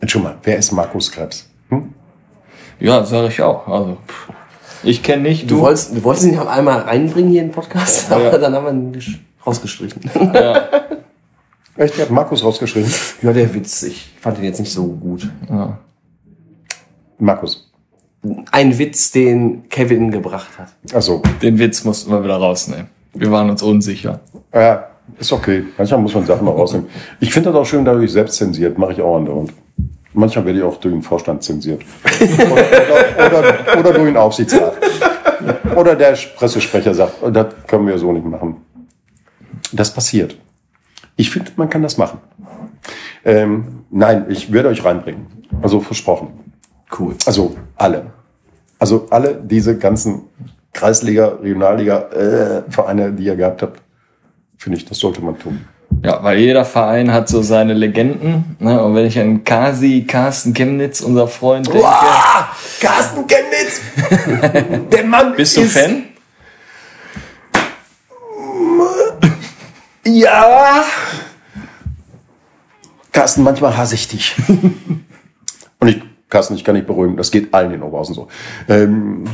Entschuldigung mal, wer ist Markus Krebs? Hm? Ja, sage ich auch. Also, pff, ich kenne nicht, Du du. wolltest, du wolltest ihn einmal reinbringen hier in den Podcast, aber Ja. dann haben wir ihn rausgestrichen. Echt, ihr habt Markus rausgeschrieben? ja, der Witz, ich fand ihn jetzt nicht so gut. Markus. Ein Witz, den Kevin gebracht hat. Achso, Den Witz mussten wir wieder rausnehmen. Wir waren uns unsicher. ja, ist okay. Manchmal muss man Sachen mal rausnehmen. Ich finde das auch schön, dadurch selbst zensiert. Mache ich auch andauernd. Manchmal werde ich auch durch den Vorstand zensiert. Oder, oder, oder, oder durch den Aufsichtsrat. Oder der Pressesprecher sagt, das können wir so nicht machen. Das passiert. Ich finde, man kann das machen. Ähm, nein, ich werde euch reinbringen. Also versprochen. Cool. Also alle. Also alle diese ganzen Kreisliga, Regionalliga äh, Vereine, die ihr gehabt habt, finde ich, das sollte man tun. Ja, weil jeder Verein hat so seine Legenden. Ne? Und wenn ich an Kasi, Carsten Chemnitz, unser Freund, denke, Carsten Chemnitz! Der Mann bist du Fan? Ja. Carsten, manchmal hasse ich dich. Und ich, Carsten, ich kann dich beruhigen, das geht allen in Oberhausen so. Ähm,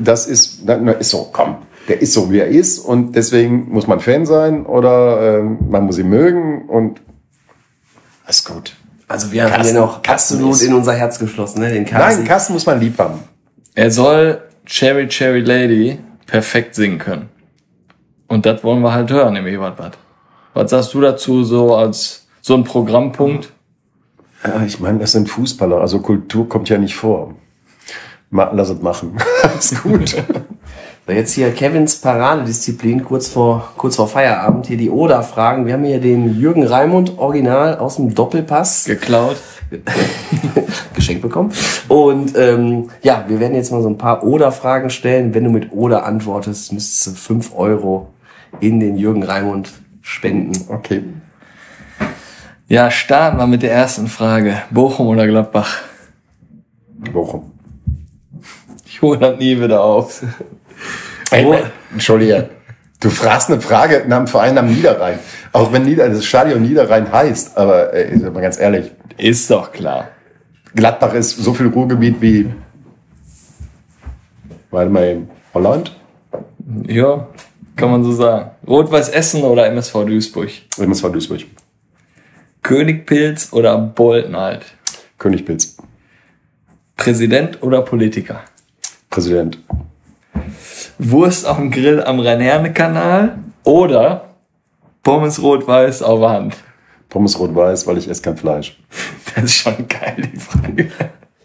das ist, na, na, ist so, komm, der ist so, wie er ist und deswegen muss man Fan sein oder ähm, man muss ihn mögen und ist gut. Also wir haben Carsten- den auch Carsten absolut in unser Herz geschlossen, ne? Den Carsten. Nein, Carsten muss man lieb haben. Er soll Cherry Cherry Lady perfekt singen können. Und das wollen wir halt hören im Ebertbad. Was sagst du dazu so als so ein Programmpunkt? Ja, ich meine, das sind Fußballer, also Kultur kommt ja nicht vor. Ma, lass es machen. ist gut. So, jetzt hier Kevins Paradedisziplin, kurz vor, kurz vor Feierabend. Hier die Oder-Fragen. Wir haben hier den Jürgen Raimund Original aus dem Doppelpass Geklaut? geschenkt bekommen. Und ähm, ja, wir werden jetzt mal so ein paar Oder-Fragen stellen. Wenn du mit Oder antwortest, müsstest du 5 Euro in den Jürgen Raimund spenden. Okay. Ja, starten wir mit der ersten Frage. Bochum oder Gladbach? Bochum. Ich hole das nie wieder auf. Ey, äh, Entschuldige. Du fragst eine Frage nach dem Verein am Niederrhein. Auch wenn Nieder das Stadion Niederrhein heißt, aber ist mal ganz ehrlich, Ist doch klar. Gladbach ist so viel Ruhrgebiet wie, warte mal Holland? Ja, kann man so sagen. Rot-Weiß Essen oder MSV Duisburg? MSV Duisburg. Königpilz oder Boltenhalt? Königpilz. Präsident oder Politiker? Präsident. Wurst auf dem Grill am Rhein-Herne-Kanal oder Pommes rot-weiß auf der Hand? Pommes rot-weiß, weil ich esse kein Fleisch. Das ist schon geil, die Frage.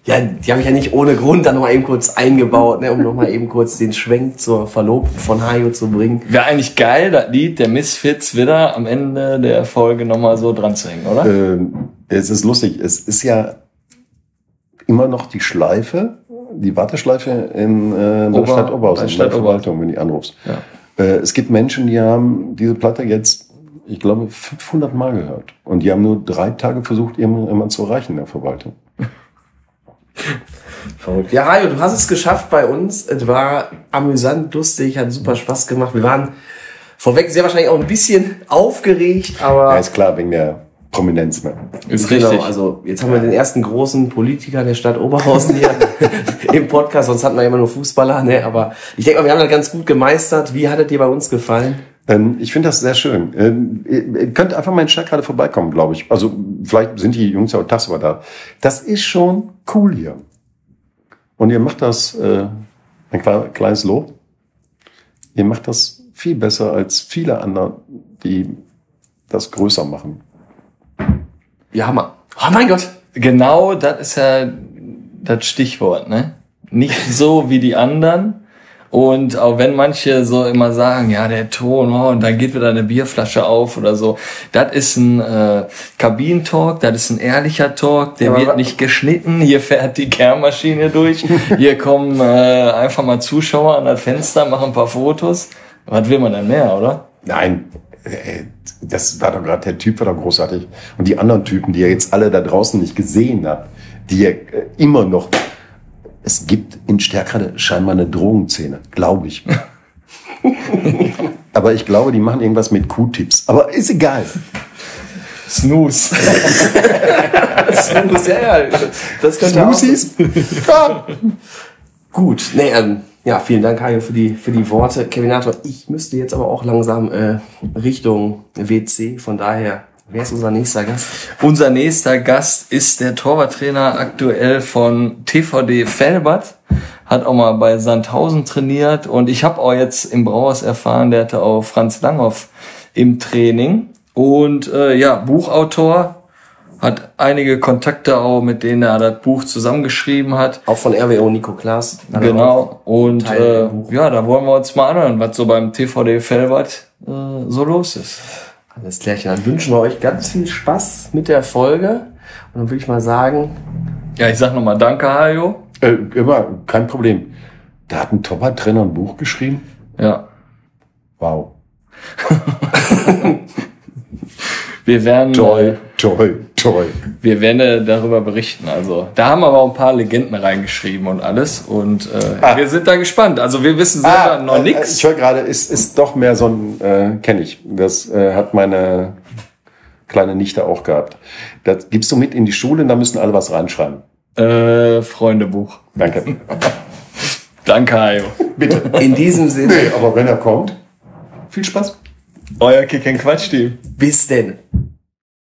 Ja, die habe ich ja nicht ohne Grund dann noch mal eben kurz eingebaut, ne, um noch mal eben kurz den Schwenk zur Verlobten von Hajo zu bringen. Wäre eigentlich geil, das Lied der Misfits wieder am Ende der Folge nochmal so dran zu hängen, oder? Ähm, es ist lustig, es ist ja immer noch die Schleife, die Warteschleife in äh, der Ober- Stadt Oberhausen, in der Verwaltung, wenn du anrufst. Ja. Äh, es gibt Menschen, die haben diese Platte jetzt, ich glaube, 500 Mal gehört. Und die haben nur drei Tage versucht, jemanden zu erreichen in der Verwaltung. Verrückt. Ja, Hajo, du hast es geschafft bei uns. Es war amüsant, lustig, hat super Spaß gemacht. Wir waren vorweg sehr wahrscheinlich auch ein bisschen aufgeregt, aber Ja, ist klar, wegen der Prominenz. Ne? Ist genau, richtig. also jetzt haben wir den ersten großen Politiker der Stadt Oberhausen hier im Podcast, sonst hatten wir immer nur Fußballer, ne? Aber ich denke mal, wir haben das ganz gut gemeistert. Wie hat es dir bei uns gefallen? Ähm, ich finde das sehr schön. Ähm, ihr, könnt einfach mal in Stadt gerade vorbeikommen, glaube ich. Also vielleicht sind die Jungs ja auch tagsüber da. Das ist schon cool hier. Und ihr macht das, äh, ein kle- kleines Lob, ihr macht das viel besser als viele andere, die das größer machen. Ja, Hammer. Oh mein Gott. Genau, das ist ja das Stichwort, ne? Nicht so wie die anderen. Und auch wenn manche so immer sagen, ja, der Ton, oh, und da geht wieder eine Bierflasche auf oder so, das ist ein äh, Kabinentalk, das ist ein ehrlicher Talk, der Ja, wird nicht geschnitten, hier fährt die Kehrmaschine durch, hier kommen äh, einfach mal Zuschauer an das Fenster, machen ein paar Fotos. Was will man denn mehr, oder? Nein, äh, das war doch gerade, der Typ war doch großartig. Und die anderen Typen, die ihr jetzt alle da draußen nicht gesehen habt, die ihr äh, immer noch, es gibt in Stärkrade scheinbar eine Drogenszene, glaube ich. Aber ich glaube, die machen irgendwas mit Q-Tips. Aber ist egal. Snooze. Muss ja, ja. Das. Smoothies? Ja. Gut. Nee, ähm, ja, vielen Dank, Hajo, für die, für die Worte. Kevinator, ich müsste jetzt aber auch langsam äh, Richtung WC. Von daher, wer ist unser nächster Gast? Unser nächster Gast ist der Torwarttrainer aktuell von TVD Felbert. Hat auch mal bei Sandhausen trainiert und ich habe auch jetzt im Brauers erfahren, der hatte auch Franz Langhoff im Training. Und äh, ja, Buchautor, hat einige Kontakte auch, mit denen er das Buch zusammengeschrieben hat. Auch von RWO Nico Klaas. Genau. Und äh, ja, da wollen wir uns mal anhören, was so beim TVD Felbert äh, so los ist. Alles klärchen. Dann wünschen wir euch ganz viel Spaß mit der Folge. Und dann würde ich mal sagen, Ja, ich sag nochmal Danke, Hajo. Äh, immer, kein Problem. Da hat ein Torwarttrainer ein Buch geschrieben. Ja. Wow. Wir werden Toll, toll, Toll. Wir werden darüber berichten. Also da haben aber auch ein paar Legenden reingeschrieben und alles. Und äh, wir sind da gespannt. Also wir wissen selber noch äh, äh, nichts. Ich höre gerade, ist, ist doch mehr so ein, äh, kenne ich. Das äh, hat meine kleine Nichte auch gehabt. Das gibst du mit in die Schule und da müssen alle was reinschreiben. Äh, Freundebuch. Danke. Danke, Hajo. Bitte. In diesem Sinne, Nee, aber wenn er kommt, viel Spaß. Euer Kick and Quatsch Team. bis denn.